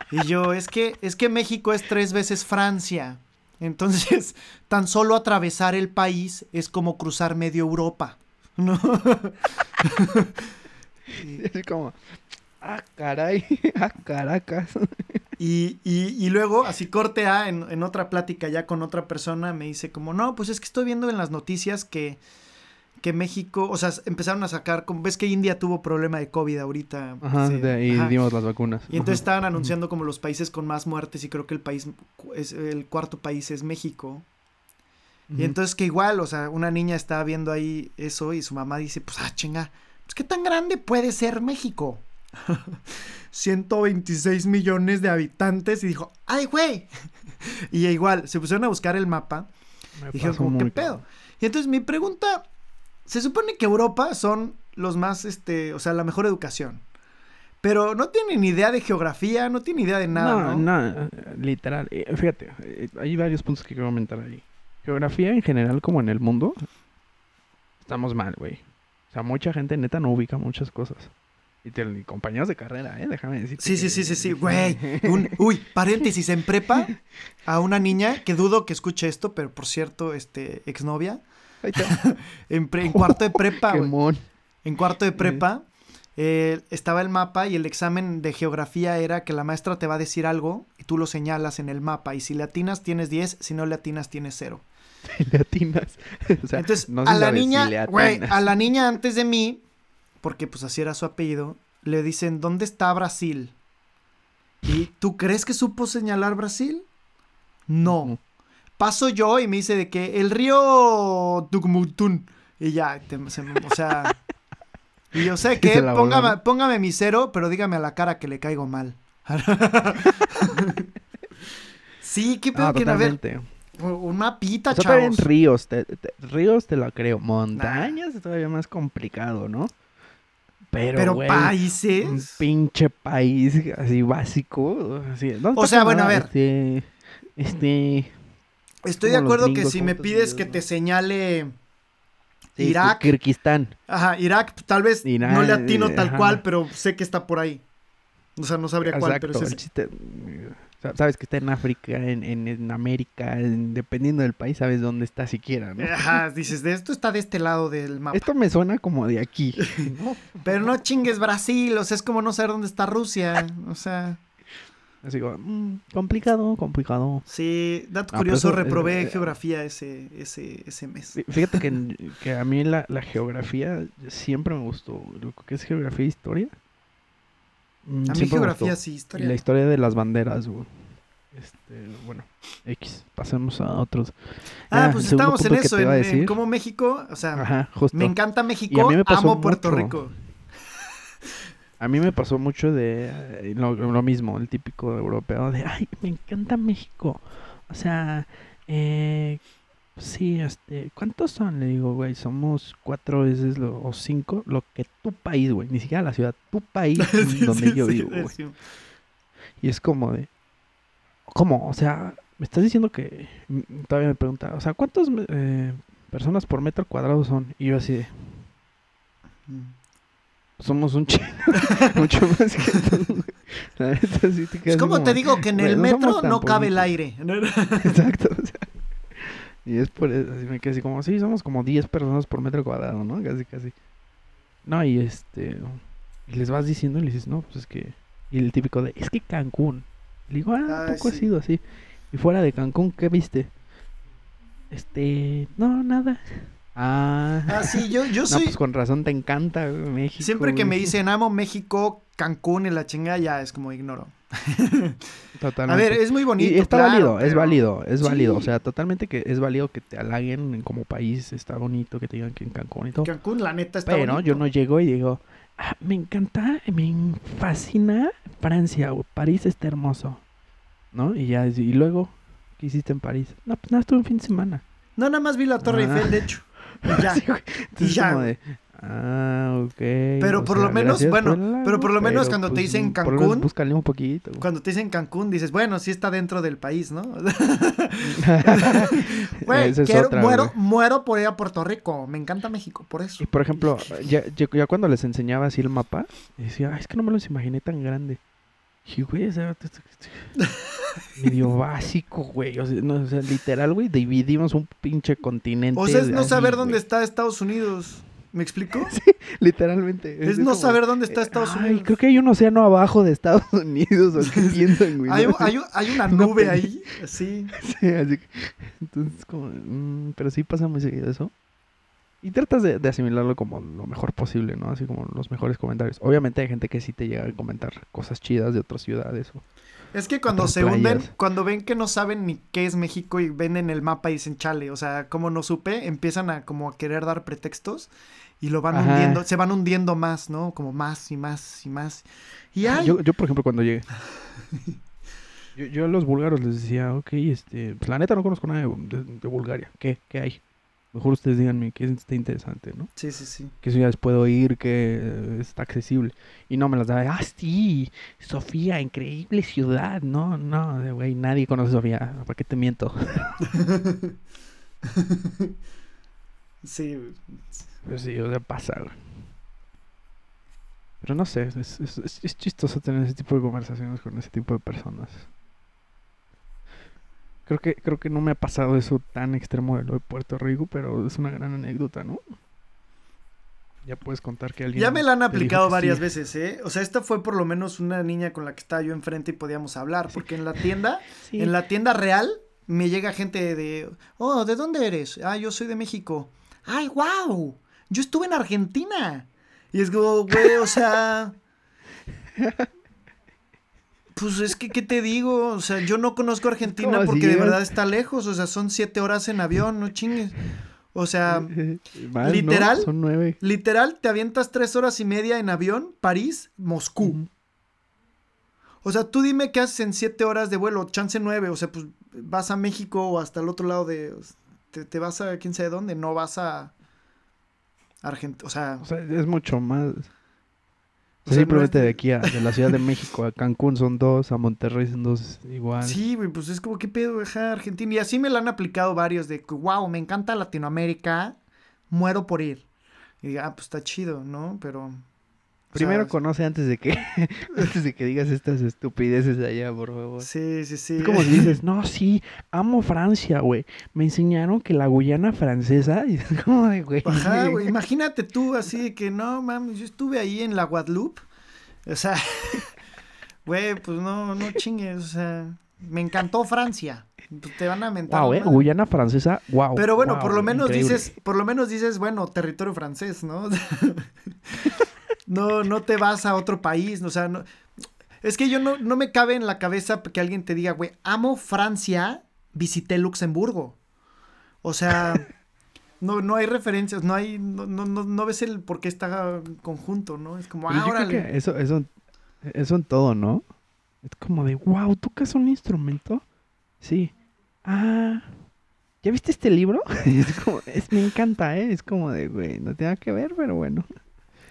Y yo, es que, es que México es tres veces Francia. Entonces, tan solo atravesar el país es como cruzar medio Europa, ¿no? Así como... Ah, caray. Ah, Caracas. Y, y, y luego, así corte A, en, en otra plática ya con otra persona, me dice como, no, pues es que estoy viendo en las noticias que, que México, o sea, empezaron a sacar, como ves que India tuvo problema de COVID ahorita. Ajá, de ahí ajá. dimos las vacunas. Y entonces estaban anunciando como los países con más muertes y creo que el país, es, el cuarto país es México. Y entonces que igual, o sea, una niña estaba viendo ahí eso y su mamá dice, pues, ah, chinga, pues, ¿qué tan grande puede ser México? 126 millones de habitantes y dijo, ay, güey. y igual, se pusieron a buscar el mapa Me y dijeron, como, ¿qué pedo? Y entonces mi pregunta, se supone que Europa son los más, este, o sea, la mejor educación. Pero no tienen idea de geografía, no tienen idea de nada, ¿no? no, no, literal. eh, Fíjate, eh, hay varios puntos que quiero comentar ahí. Geografía en general, como en el mundo, estamos mal, güey. O sea, mucha gente neta no ubica muchas cosas. Y, te- y compañeros de carrera, ¿eh? Déjame decirte. Sí, sí, sí, sí, sí, güey. Un- uy, paréntesis, en prepa, a una niña, que dudo que escuche esto, pero por cierto, este, exnovia, Ahí está. en, pre- en cuarto de prepa, güey, en cuarto de prepa, eh, estaba el mapa y el examen de geografía era que la maestra te va a decir algo y tú lo señalas en el mapa y si le atinas tienes 10, si no le atinas tienes 0. Si le atinas. O sea, Entonces, no a la si niña, güey, a la niña antes de mí, porque pues así era su apellido, le dicen, ¿dónde está Brasil? ¿Y tú crees que supo señalar Brasil? No. Paso yo y me dice de que el río Tugmutun. Y ya, te- se- o sea... Y yo sé que póngame, póngame mi cero, pero dígame a la cara que le caigo mal. sí, qué pedo Ah, que a ver. totalmente. Un mapita, O sea, en ríos, te- te- ríos te lo creo. Montañas es todavía más complicado, ¿no? Pero, Pero güey, un países. pinche país así básico. Así, ¿dónde O sea, bueno, a ver. Este, este, Estoy de acuerdo que si me pides que ¿no? te señale sí, Irak. Kirguistán. Ajá, Irak, tal vez no le atino eh, tal ajá. cual, pero sé que está por ahí. O sea, no sabría cuál, pero es el chiste, sabes que está en África, en, en, en América, en- dependiendo del país, sabes dónde está siquiera, ¿no? Ajá, dices, de esto está de este lado del mapa. Esto me suena como de aquí, ¿no? Pero no chingues Brasil, o sea, es como no saber dónde está Rusia. O sea, Así como, mm, complicado, complicado. sí, dato pero curioso, es- reprobé eh, geografía ese, ese, ese mes. Fí- Fíjate que, que a mí la, la geografía siempre me gustó. Lo que es geografía e historia. A mí geografía sí, Y historia. la historia de las banderas, güey. Este, bueno, X. Pasemos a otros. Ah, Ya, pues estamos en eso, en, en cómo México, o sea, Ajá, me encanta Y a México, mí me pasó amo Puerto mucho. Rico. A mí me pasó mucho de eh, lo, lo mismo, el típico europeo de, ay, me encanta México. O sea, eh, sí, este, ¿cuántos son? Le digo, güey, somos cuatro veces lo, o cinco, lo que tu país, güey, ni siquiera la ciudad, tu país Sí, donde sí, yo sí, vivo, güey. Y es como de, ¿cómo? O sea, me estás diciendo que, mm, todavía me pregunta, o sea, ¿cuántas personas por metro cuadrado son? Y yo así de, Mm. Somos un chingo, mucho más que tú. La neta, sí te Es como como, te digo que en el no metro no cabe el aire. Exacto, o sea. Y es por eso, así me quedé así como, sí, somos como 10 personas por metro cuadrado, ¿no? Casi, casi. No, y este, y les vas diciendo y le dices, no, pues es que, y el típico de, es que Cancún. Le digo, ah, Ay, poco ha sido así. Y fuera de Cancún, ¿qué viste? Este, no, nada. Ah, Ah, sí, yo, yo no, soy. pues con razón te encanta güey, México. Siempre que me dicen amo México, Cancún y la chingada, ya es como ignoro. A Totalmente. ver, es muy bonito. Y está claro, válido, es válido, es válido. O sea, totalmente que es válido que te halaguen como país, está bonito, que te digan que en Cancún y todo. Cancún, la neta, está Pero bonito. yo no llego y digo, "Ah, me encanta, me fascina Francia, güey, París está hermoso. ¿No? Y ya, y luego, ¿qué hiciste en París? No, pues nada, estuve un fin de semana. No, nada más vi la Torre Ah. Eiffel, de hecho. Y ya. Sí. Entonces, ya, como de, ah, ok. Pero por lo sea, menos, gracias bueno, pero por lo menos pero, cuando te pues, dicen lo menos Cancún, Búscale un poquito. Cuando te dicen Cancún, dices, bueno, sí está dentro del país, ¿no? Güey, quiero- otra, muero, güey. muero por ir a Puerto Rico. Me encanta México, por eso. Y por ejemplo, ya, ya, ya cuando les enseñaba así el mapa, decía, "Ay, es que no me los imaginé tan grande. Y güey, o sea, medio básico, güey. O sea, no, o sea, literal, güey, dividimos un pinche continente. O sea, es no saber dónde está Estados Unidos. ¿Me explico? Literalmente. Es no como, saber dónde está Estados ay, Unidos. creo que hay un océano abajo de Estados Unidos. ¿O qué piensan, güey? Hay, ¿no? hay, hay una nube ahí, así. Sí, así que- entonces, como, mm, pero sí pasa muy seguido eso. Y tratas de, de asimilarlo como lo mejor posible, ¿no? Así como los mejores comentarios. Obviamente hay gente que sí te llega a comentar cosas chidas de otras ciudades. o- Es que cuando se hunden, cuando ven que no saben ni qué es México y ven en el mapa y dicen, chale, o sea, como no supe, empiezan a como a querer dar pretextos y lo van Ajá. hundiendo, se van hundiendo más, ¿no? Como más y más y más. Y ay, Yo, yo, por ejemplo, cuando llegué... Yo, yo a los búlgaros les decía, ok, este, pues la neta no conozco nada de, de- de Bulgaria. ¿Qué? ¿Qué hay? Mejor ustedes díganme qué está interesante, ¿no? sí, sí, sí. qué ciudades puedo ir, que eh, está accesible. Y no me las da, ah, sí, Sofía, increíble ciudad. No, no, güey, nadie conoce Sofía. ¿Para qué te miento? Sí, Pero sí, o sea, pasa, güey. Pero no sé, es, es, es- es chistoso tener ese tipo de conversaciones con ese tipo de personas. Creo que, creo que no me ha pasado eso tan extremo de lo de Puerto Rico, pero es una gran anécdota, ¿no? Ya puedes contar que alguien... Ya me la han aplicado varias sí. veces, ¿eh? O sea, esta fue por lo menos una niña con la que estaba yo enfrente y podíamos hablar, porque en la tienda, Sí. en la tienda real, me llega gente de, oh, ¿de dónde eres? Ah, yo soy de México. Ay, wow, yo estuve en Argentina. Y es como, güey, o sea... Pues es que, ¿qué te digo? O sea, yo no conozco Argentina porque de verdad está lejos. O sea, son siete horas en avión, no chingues. O sea, literal, son nueve. literal, te avientas tres horas y media en avión, París, Moscú. O sea, tú dime qué haces en siete horas de vuelo, chance nueve, o sea, pues vas a México o hasta el otro lado de... Te, vas a quién sabe dónde, no vas a... Argentina, o sea... O sea, es mucho más... simplemente de aquí a de la Ciudad de México a Cancún son dos, a Monterrey son dos igual. Sí, güey, pues es como qué pedo dejar Argentina. Y así me lo han aplicado varios de que, wow, me encanta Latinoamérica, muero por ir. Y ah, pues está chido, ¿no? Pero Primero conoce antes de que antes de que digas estas estupideces allá, por favor. Sí, sí, sí. Es como si dices, no, sí, amo Francia, güey. Me enseñaron que la Guyana francesa. Y es como de, güey. Ajá, güey. Imagínate tú así de que no, mames, yo estuve ahí en la Guadeloupe. O sea, güey, pues no, no chingues. O sea, me encantó Francia. Te van a mentar. Wow, eh, Guyana francesa, wow. Pero bueno, por lo menos dices, por lo menos dices, bueno, territorio francés, ¿no? No, no te vas a otro país, o sea, no, es que yo no, no me cabe en la cabeza que alguien te diga, güey, amo Francia, visité Luxemburgo. O sea, no, no hay referencias, no hay, no, no, no ves el por qué está conjunto, ¿no? Es como, ah, eso, eso, eso en todo, ¿no? Es como de, wow, ¿tocas un instrumento? Sí. Ah, ¿ya viste este libro? es como, es, me encanta, ¿eh? Es como de, güey, no tiene que ver, pero bueno.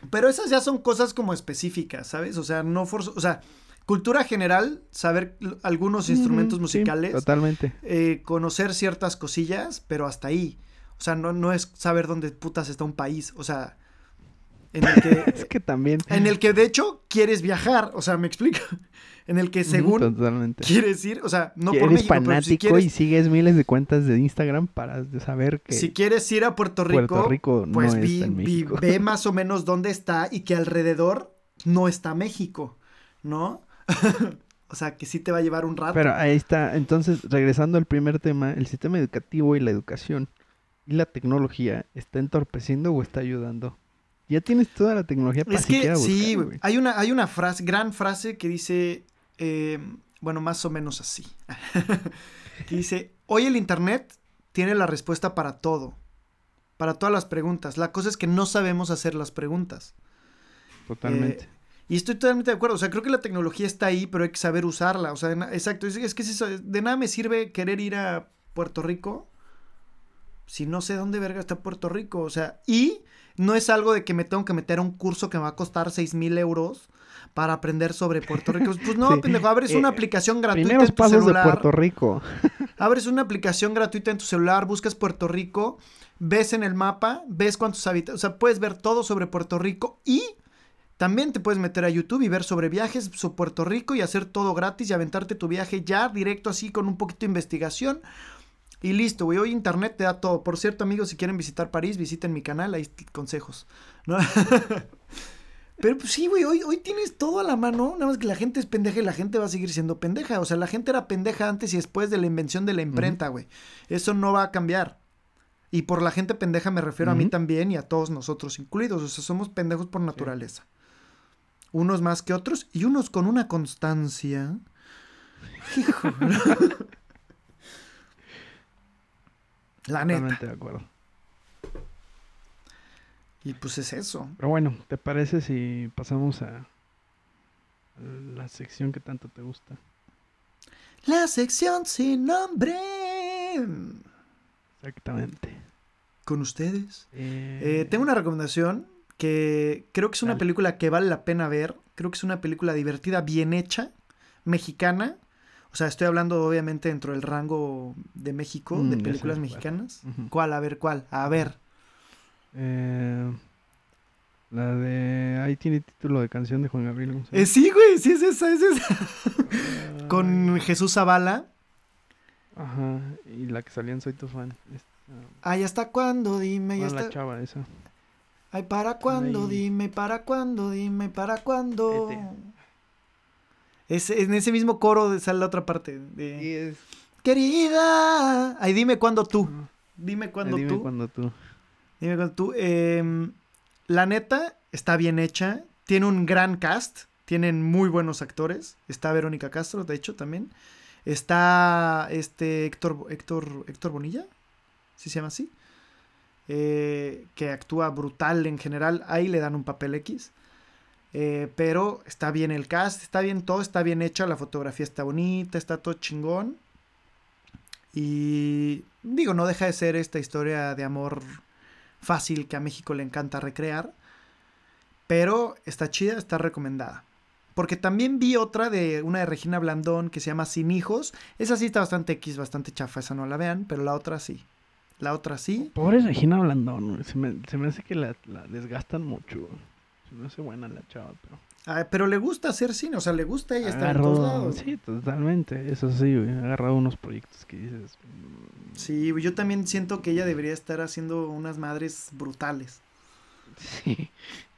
Pero esas ya son cosas como específicas, ¿sabes? O sea, no forzo, o sea, cultura general, saber algunos instrumentos musicales. totalmente. Eh, conocer ciertas cosillas, pero hasta ahí. O sea, no, no es saber dónde putas está un país. O sea, en el que. es que también. En el que de hecho quieres viajar. O sea, me explico en el que según quieres ir, o sea, no por México, fanático pero si y sigues miles de cuentas de Instagram para saber que si quieres ir a Puerto Rico, pues ve más o menos dónde está y que alrededor no está México, ¿no? o sea, que sí te va a llevar un rato. Pero ahí está, entonces regresando al primer tema, el sistema educativo y la educación y la tecnología está entorpeciendo o está ayudando. Ya tienes toda la tecnología para es que sí, hay una hay una frase, gran frase que dice eh, bueno, más o menos así. dice, hoy el Internet tiene la respuesta para todo, para todas las preguntas. La cosa es que no sabemos hacer las preguntas. Totalmente. Eh, y estoy totalmente de acuerdo. O sea, creo que la tecnología está ahí, pero hay que saber usarla. O sea, exacto. Es, que de nada me sirve querer ir a Puerto Rico si no sé dónde verga está Puerto Rico. O sea, y no es algo de que me tengo que meter a un curso que me va a costar seis mil euros para aprender sobre Puerto Rico. Pues no, pendejo, abres una eh, aplicación gratuita en tu pasos celular. de Puerto Rico. abres una aplicación gratuita en tu celular, buscas Puerto Rico, ves en el mapa, ves cuántos habitantes, o sea, puedes ver todo sobre Puerto Rico y también te puedes meter a YouTube y ver sobre viajes sobre Puerto Rico y hacer todo gratis y aventarte tu viaje ya directo así con un poquito de investigación. Y listo, güey. Hoy internet te da todo. Por cierto, amigos, si quieren visitar París, visiten mi canal, hay consejos. ¿no? Pero pues sí, güey, hoy, hoy tienes todo a la mano, nada más que la gente es pendeja y la gente va a seguir siendo pendeja. O sea, la gente era pendeja antes y después de la invención de la imprenta, güey. Eso no va a cambiar. Y por la gente pendeja me refiero a mí también y a todos nosotros incluidos. O sea, somos pendejos por naturaleza. Unos más que otros y unos con una constancia. Hijo. La neta. de acuerdo. Y pues es eso. Pero bueno, ¿te parece si pasamos a la sección que tanto te gusta? La sección sin nombre. Exactamente. Con ustedes. Eh, eh, tengo una recomendación que creo que es una película que vale la pena ver. Creo que es una película divertida, bien hecha, mexicana. O sea, estoy hablando obviamente dentro del rango de México, de mm, películas mexicanas. ¿Cuál? A ver, ¿cuál? A ver. Eh, la de. Ahí tiene título de canción de Juan Gabriel eh, sí, güey, sí es esa, es esa. Con Jesús Zavala. Ajá, y la que salía en Soy tu fan. Ay, ¿hasta cuándo? Dime, ya está. la chava esa. Ay, ¿para cuándo? Dime, ¿para cuándo? Dime, ¿para cuándo? Es, en ese mismo coro sale la otra parte. De... Querida. Ay, dime cuándo tú. Dime cuándo Dime tú. cuando tú. Dime cuándo tú. Em, la neta, está bien hecha. Tiene un gran cast. Tienen muy buenos actores. Está Verónica Castro, de hecho, también. Está este Héctor, Héctor, Héctor Bonilla. ¿Sí se llama así? Eh, que actúa brutal en general. Ahí le dan un papel X. Eh, pero está bien el cast, está bien todo, está bien hecha, la fotografía está bonita, está todo chingón. Y digo, no deja de ser esta historia de amor fácil que a México le encanta recrear. Pero está chida, está recomendada. Porque también vi otra de una de Regina Blandón que se llama Sin Hijos. Esa sí está bastante X, bastante chafa, esa no la vean, pero la otra sí. La otra sí. Pobre Regina Blandón, se me, se me hace que la, la desgastan mucho. Se me hace buena la chava, pero... Ah, pero le gusta hacer cine, o sea, le gusta ella estar en todos lados. Sí, totalmente, eso sí, güey. Ha agarrado unos proyectos que dices... mm, Sí, yo también siento que ella debería estar haciendo unas madres brutales. Sí.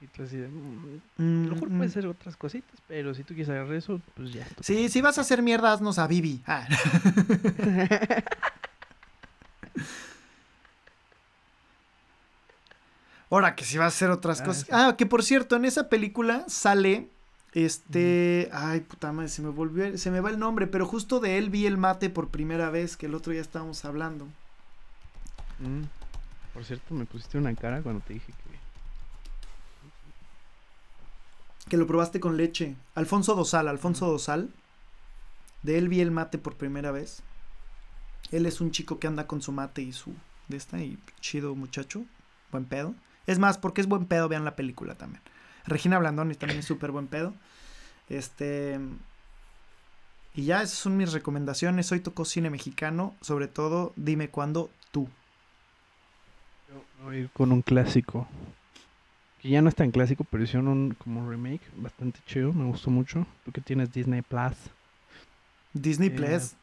Y tú así de... mm, A lo mejor mm. puede ser otras cositas, pero si tú quieres agarrar eso, pues ya. Sí, si vas a hacer mierda, haznos a Bibi. Ah. Ahora que si vas a hacer otras Ah, cosas. Ah, que por cierto, en esa película sale este, ay, puta madre, se me volvió, se me va el nombre, pero justo de él vi el mate por primera vez, que el otro día estábamos hablando. Mm. Por cierto, me pusiste una cara cuando te dije que... Que lo probaste con leche. Alfonso Dosal, Alfonso Dosal. De él vi el mate por primera vez. Él es un chico que anda con su mate y su de esta y chido muchacho, buen pedo. Es más, porque es buen pedo, vean la película también. Regina Blandoni también es súper buen pedo. Este y ya esas son mis recomendaciones. Hoy tocó cine mexicano, sobre todo Dime cuándo tú. Yo Voy a ir con un clásico. Que ya no es tan clásico, pero hicieron un como remake bastante chido, me gustó mucho. Tú que tienes Disney Plus. Disney Eh, Plus.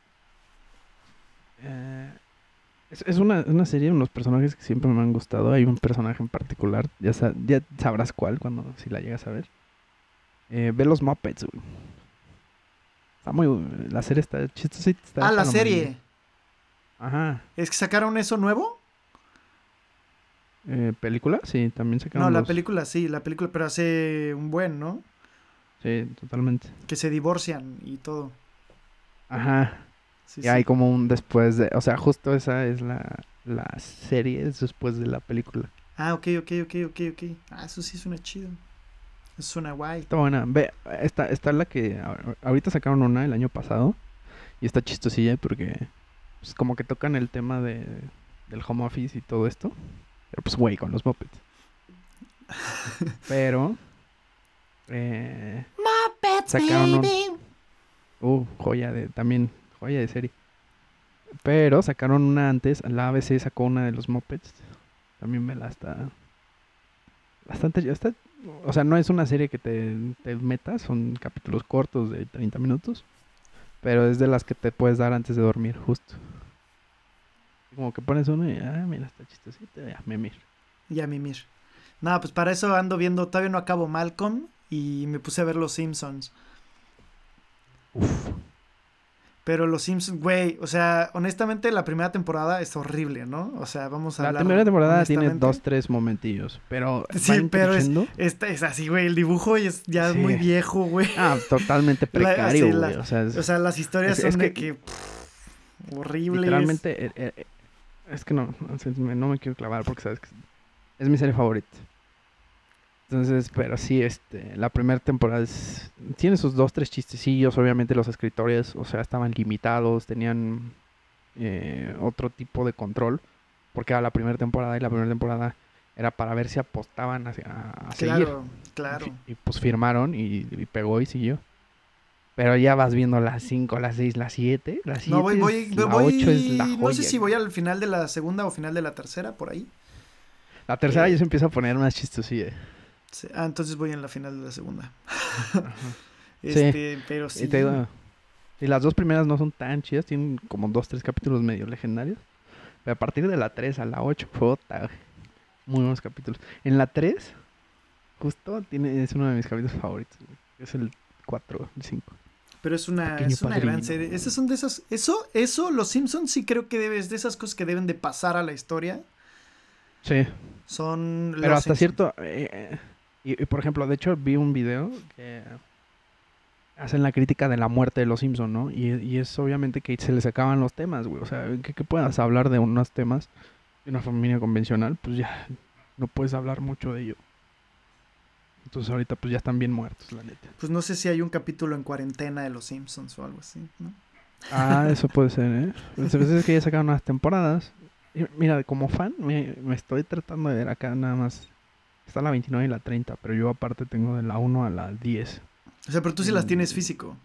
Eh, es, es una, una serie, unos personajes que siempre me han gustado. Hay un personaje en particular, ya, sa- ya sabrás cuál cuando si la llegas a ver. Eh, ve los Muppets, güey. Está muy. La serie está chistosita. está Ah, la serie. Ajá. ¿Es que sacaron eso nuevo? Eh, ¿Película? Sí, también sacaron. No, la los- película sí, la película, pero hace un buen, ¿no? Sí, totalmente. Que se divorcian y todo. Ajá. Sí, y sí. hay como un después de. O sea, justo esa es la, la serie, es después de la película. Ah, ok, ok, ok, ok, ok. Ah, eso sí suena chido. Eso suena guay. Está buena. Ve, está, está la que. Ahorita sacaron una el año pasado. Y está chistosilla porque. Pues como que tocan el tema de, del home office y todo esto. Pero pues, güey, con los mopeds. Pero. Eh, sacaron un- Uh, joya de. También. Joya de serie. Pero sacaron una antes. La ABC sacó una de los mopeds. También me la está. Bastante. Está, o sea, no es una serie que te, te metas. Son capítulos cortos de 30 minutos. Pero es de las que te puedes dar antes de dormir, justo. Como que pones uno y. Ah, mira, está chistosito. Ya, me miro. Ya, mimir. No, pues para eso ando viendo, todavía no acabo Malcolm y me puse a ver Los Simpsons. Uf. Pero Los Simpsons, güey, o sea, honestamente la primera temporada es horrible, ¿no? O sea, vamos a La hablar primera temporada tiene dos, tres momentillos. Pero. Sí, pero es-. Esta es así, güey, el dibujo es ya Sí. muy viejo, güey. Ah, totalmente La- precario, sí, güey. la- o sea, es- O sea, las historias Es- son es de que- que... pff, horribles. Literalmente, eh, eh, es que no, no me quiero clavar porque sabes que es mi serie favorita. Entonces, pero sí, este, la primera temporada es- tiene sus dos, tres chistecillos. Obviamente los escritores, o sea, estaban limitados, tenían eh, otro tipo de control. Porque era la primera temporada y la primera temporada era para ver si apostaban a, a- seguir. Claro, claro. Y, pues firmaron y, y pegó y siguió. Pero ya vas viendo las 5, las 6, las 7. Las 7 No, voy, voy, la voy- 8 es la joya. no sé si voy al final de la segunda o final de la tercera, por ahí. La tercera Eh, ya se empieza a poner más chistosilla. Sí, Ah, entonces voy en la final de la segunda. Este, pero sí. Y, te digo, y las dos primeras no son tan chidas, tienen como dos, tres capítulos medio legendarios. Pero a partir de la 3 a la 8, puta, muy buenos capítulos. En la 3, justo, tiene, es uno de mis capítulos favoritos. Es el 4, el 5. Pero es una, es una gran serie. Esas son de esas. Eso, eso, los Simpsons sí creo que debes, de esas cosas que deben de pasar a la historia. Sí. Son Pero hasta cierto. eh, eh, y, y, por ejemplo, de hecho, vi un video que hacen la crítica de la muerte de los Simpson, ¿no? Y, y es obviamente que se les acaban los temas, güey. O sea, que, que puedas hablar de unos temas de una familia convencional, pues ya no puedes hablar mucho de ello. Entonces ahorita pues ya están bien muertos, la neta. Pues no sé si hay un capítulo en cuarentena de los Simpsons o algo así, ¿no? Ah, eso puede ser, ¿eh? Pues a veces es que ya sacaron unas temporadas. Y mira, como fan, me, me estoy tratando de ver acá nada más. Está la 29 y la 30, pero yo aparte tengo de la 1 a la 10. O sea, pero tú sí las tienes Mm. físico.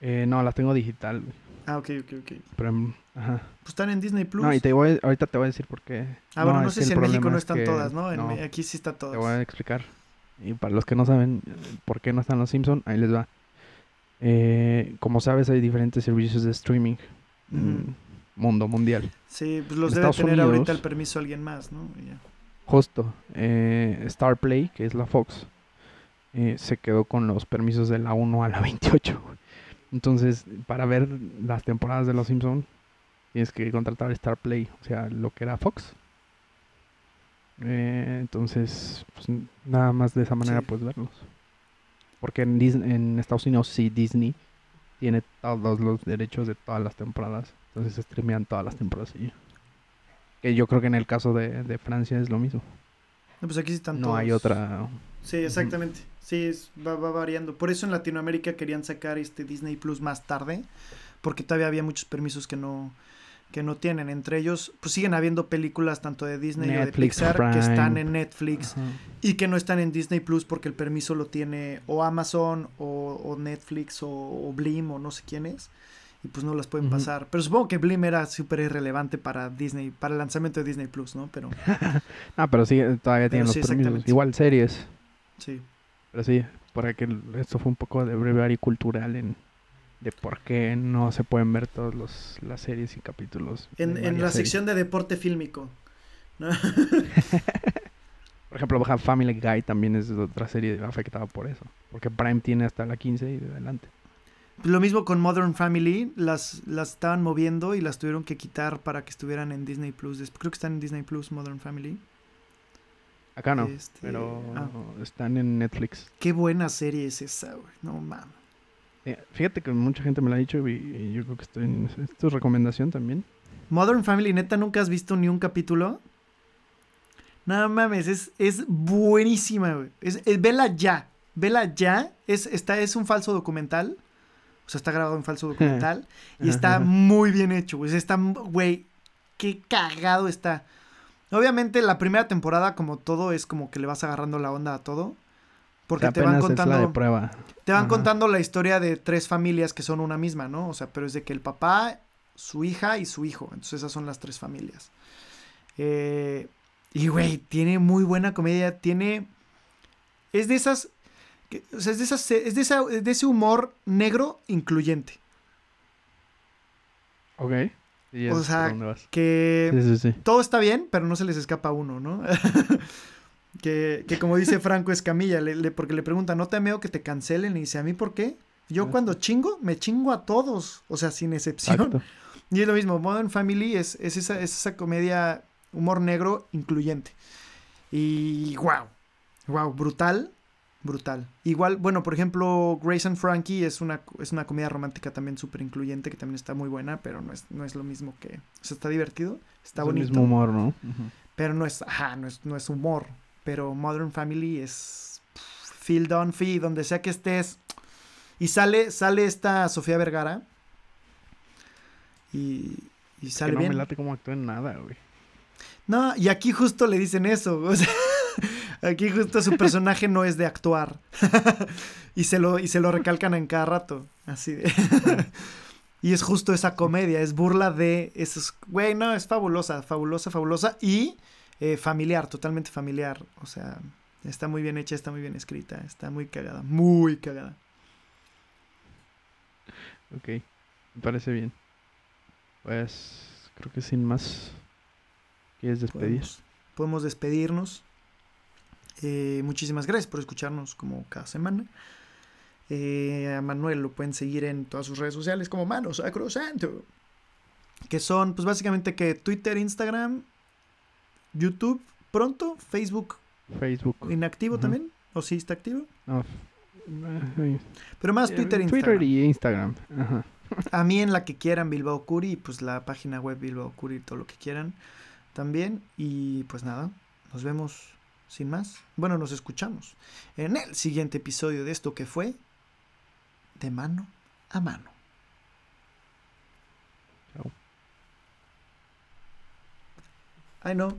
Eh, no, las tengo digital, güey, Ah, ok, ok, ok. pero... mm, Ajá. Pues están en Disney Plus. No, y te voy, ahorita te voy a decir por qué. Ah, bueno, no sé si en México no es están que- todas, ¿no? En no, Me- Aquí sí está todas. Te voy a explicar. Y para los que no saben por qué no están los Simpson, ahí les va. Eh, como sabes, hay diferentes servicios de streaming. en Ujú. Mundo mundial. Sí, pues los En debe Estados tener ahorita el permiso alguien más, ¿no? Y ya. Justo. Eh, Star Play, que es la Fox, eh, se quedó con los permisos de la 1 a la 28. güey. Entonces, para ver las temporadas de Los Simpson, tienes que contratar Star Play, o sea, lo que era Fox. Eh, entonces, pues, nada más de esa manera Sí. puedes verlos. Porque en, Dis- en Estados Unidos sí Disney tiene todos los derechos de todas las temporadas. Entonces streamean todas las temporadas. y- Que yo creo que en el caso de, de Francia es lo mismo. No, pues aquí sí están No todos. hay otra. Sí, exactamente. Sí, es- va, va variando. Por eso en Latinoamérica querían sacar este Disney Plus más tarde, porque todavía había muchos permisos que no que no tienen. Entre ellos, pues siguen habiendo películas tanto de Disney o de Netflix, Pixar que están en Netflix Ajá. y que no están en Disney Plus porque el permiso lo tiene o Amazon o, o Netflix o, o Blim o no sé quién es. Y pues no las pueden pasar. Pero supongo que Blim era súper irrelevante para Disney, para el lanzamiento de Disney Plus, ¿no? Pero Ah, pero sí, todavía tienen los sí. Igual series. sí. Pero sí, para que esto fue un poco de breviario cultural en de por qué no se pueden ver todas los, las series y capítulos. En, en la series. sección de deporte fílmico. ¿no? Por ejemplo, Family Guy también es otra serie afectada por eso. Porque Prime tiene hasta la 15 y de adelante. Lo mismo con Modern Family, las, las estaban moviendo y las tuvieron que quitar para que estuvieran en Disney Plus. Creo que están en Disney Plus, Modern Family. Acá no, Este, pero ah, están en Netflix. qué buena serie es esa, güey. No mames. Eh, fíjate que mucha gente me lo ha dicho y, y yo creo que estoy en, es tu recomendación también. Modern Family, neta, nunca has visto ni un capítulo. No mames, es, es buenísima, güey. Es, es- vela ya. Vela ya. Es, está, es un falso documental. O sea, está grabado en falso documental. y está muy bien hecho, güey. Está, güey, qué cagado está. Obviamente, la primera temporada, como todo, es como que le vas agarrando la onda a todo. Porque O sea, te van apenas es la de contando. prueba. Te van Ajá. contando la historia de tres familias que son una misma, ¿no? O sea, pero es de que el papá, su hija y su hijo. Entonces esas son las tres familias. Eh, y, güey, tiene muy buena comedia. Tiene... Es de esas... que- o sea, es de, esas, es, de esa- es de ese humor negro incluyente. Ok. O sea. Que Sí, sí, sí. todo está bien, pero no se les escapa a uno, ¿no? que, que como dice Franco Escamilla, le- le- porque le pregunta, ¿no te da miedo que te cancelen? Y dice, ¿a mí por qué? Yo Ajá. cuando chingo, me chingo a todos, o sea, sin excepción. Exacto. Y es lo mismo, Modern Family es, es, esa, es esa comedia, humor negro incluyente. Y wow, wow, brutal, brutal. Igual, bueno, por ejemplo, Grace and Frankie es una, es una comedia romántica también súper incluyente, que también está muy buena, pero no es, no es lo mismo que... O sea, está divertido, está Es el bonito. mismo humor, ¿no? Pero no es, ajá, no es, no es humor. Pero Modern Family es done fee, donde sea que estés. Y sale, sale esta Sofía Vergara. Y, y Que sale no bien. me late como actúa en nada, güey. No, y aquí justo le dicen eso. o sea, aquí justo su personaje no es de actuar. y, se lo, y se lo recalcan en cada rato. Así de. y es justo esa comedia, es burla de esos. Güey, no, es fabulosa, fabulosa, fabulosa. Y eh, familiar, totalmente familiar. O sea, está muy bien hecha, está muy bien escrita, está muy cagada, muy cagada. Ok, me parece bien. Pues creo que sin más. ¿Quieres despedir? Podemos, podemos despedirnos. Eh, muchísimas gracias por escucharnos como cada semana. Eh, a Manuel lo pueden seguir en todas sus redes sociales como Mano Sacrosanto. Que son, pues básicamente que Twitter, Instagram, YouTube, pronto, Facebook. Facebook. ¿Inactivo también? ¿O sí está activo? No, eh, Pero más Twitter, Instagram. Twitter y Instagram. Ajá. A mí en la que quieran, Bilbao Curi, pues la página web Bilbao Curi, todo lo que quieran también. Y pues nada, nos vemos sin más. Bueno, nos escuchamos en el siguiente episodio de esto que fue de mano a mano. Chao. Ay, no.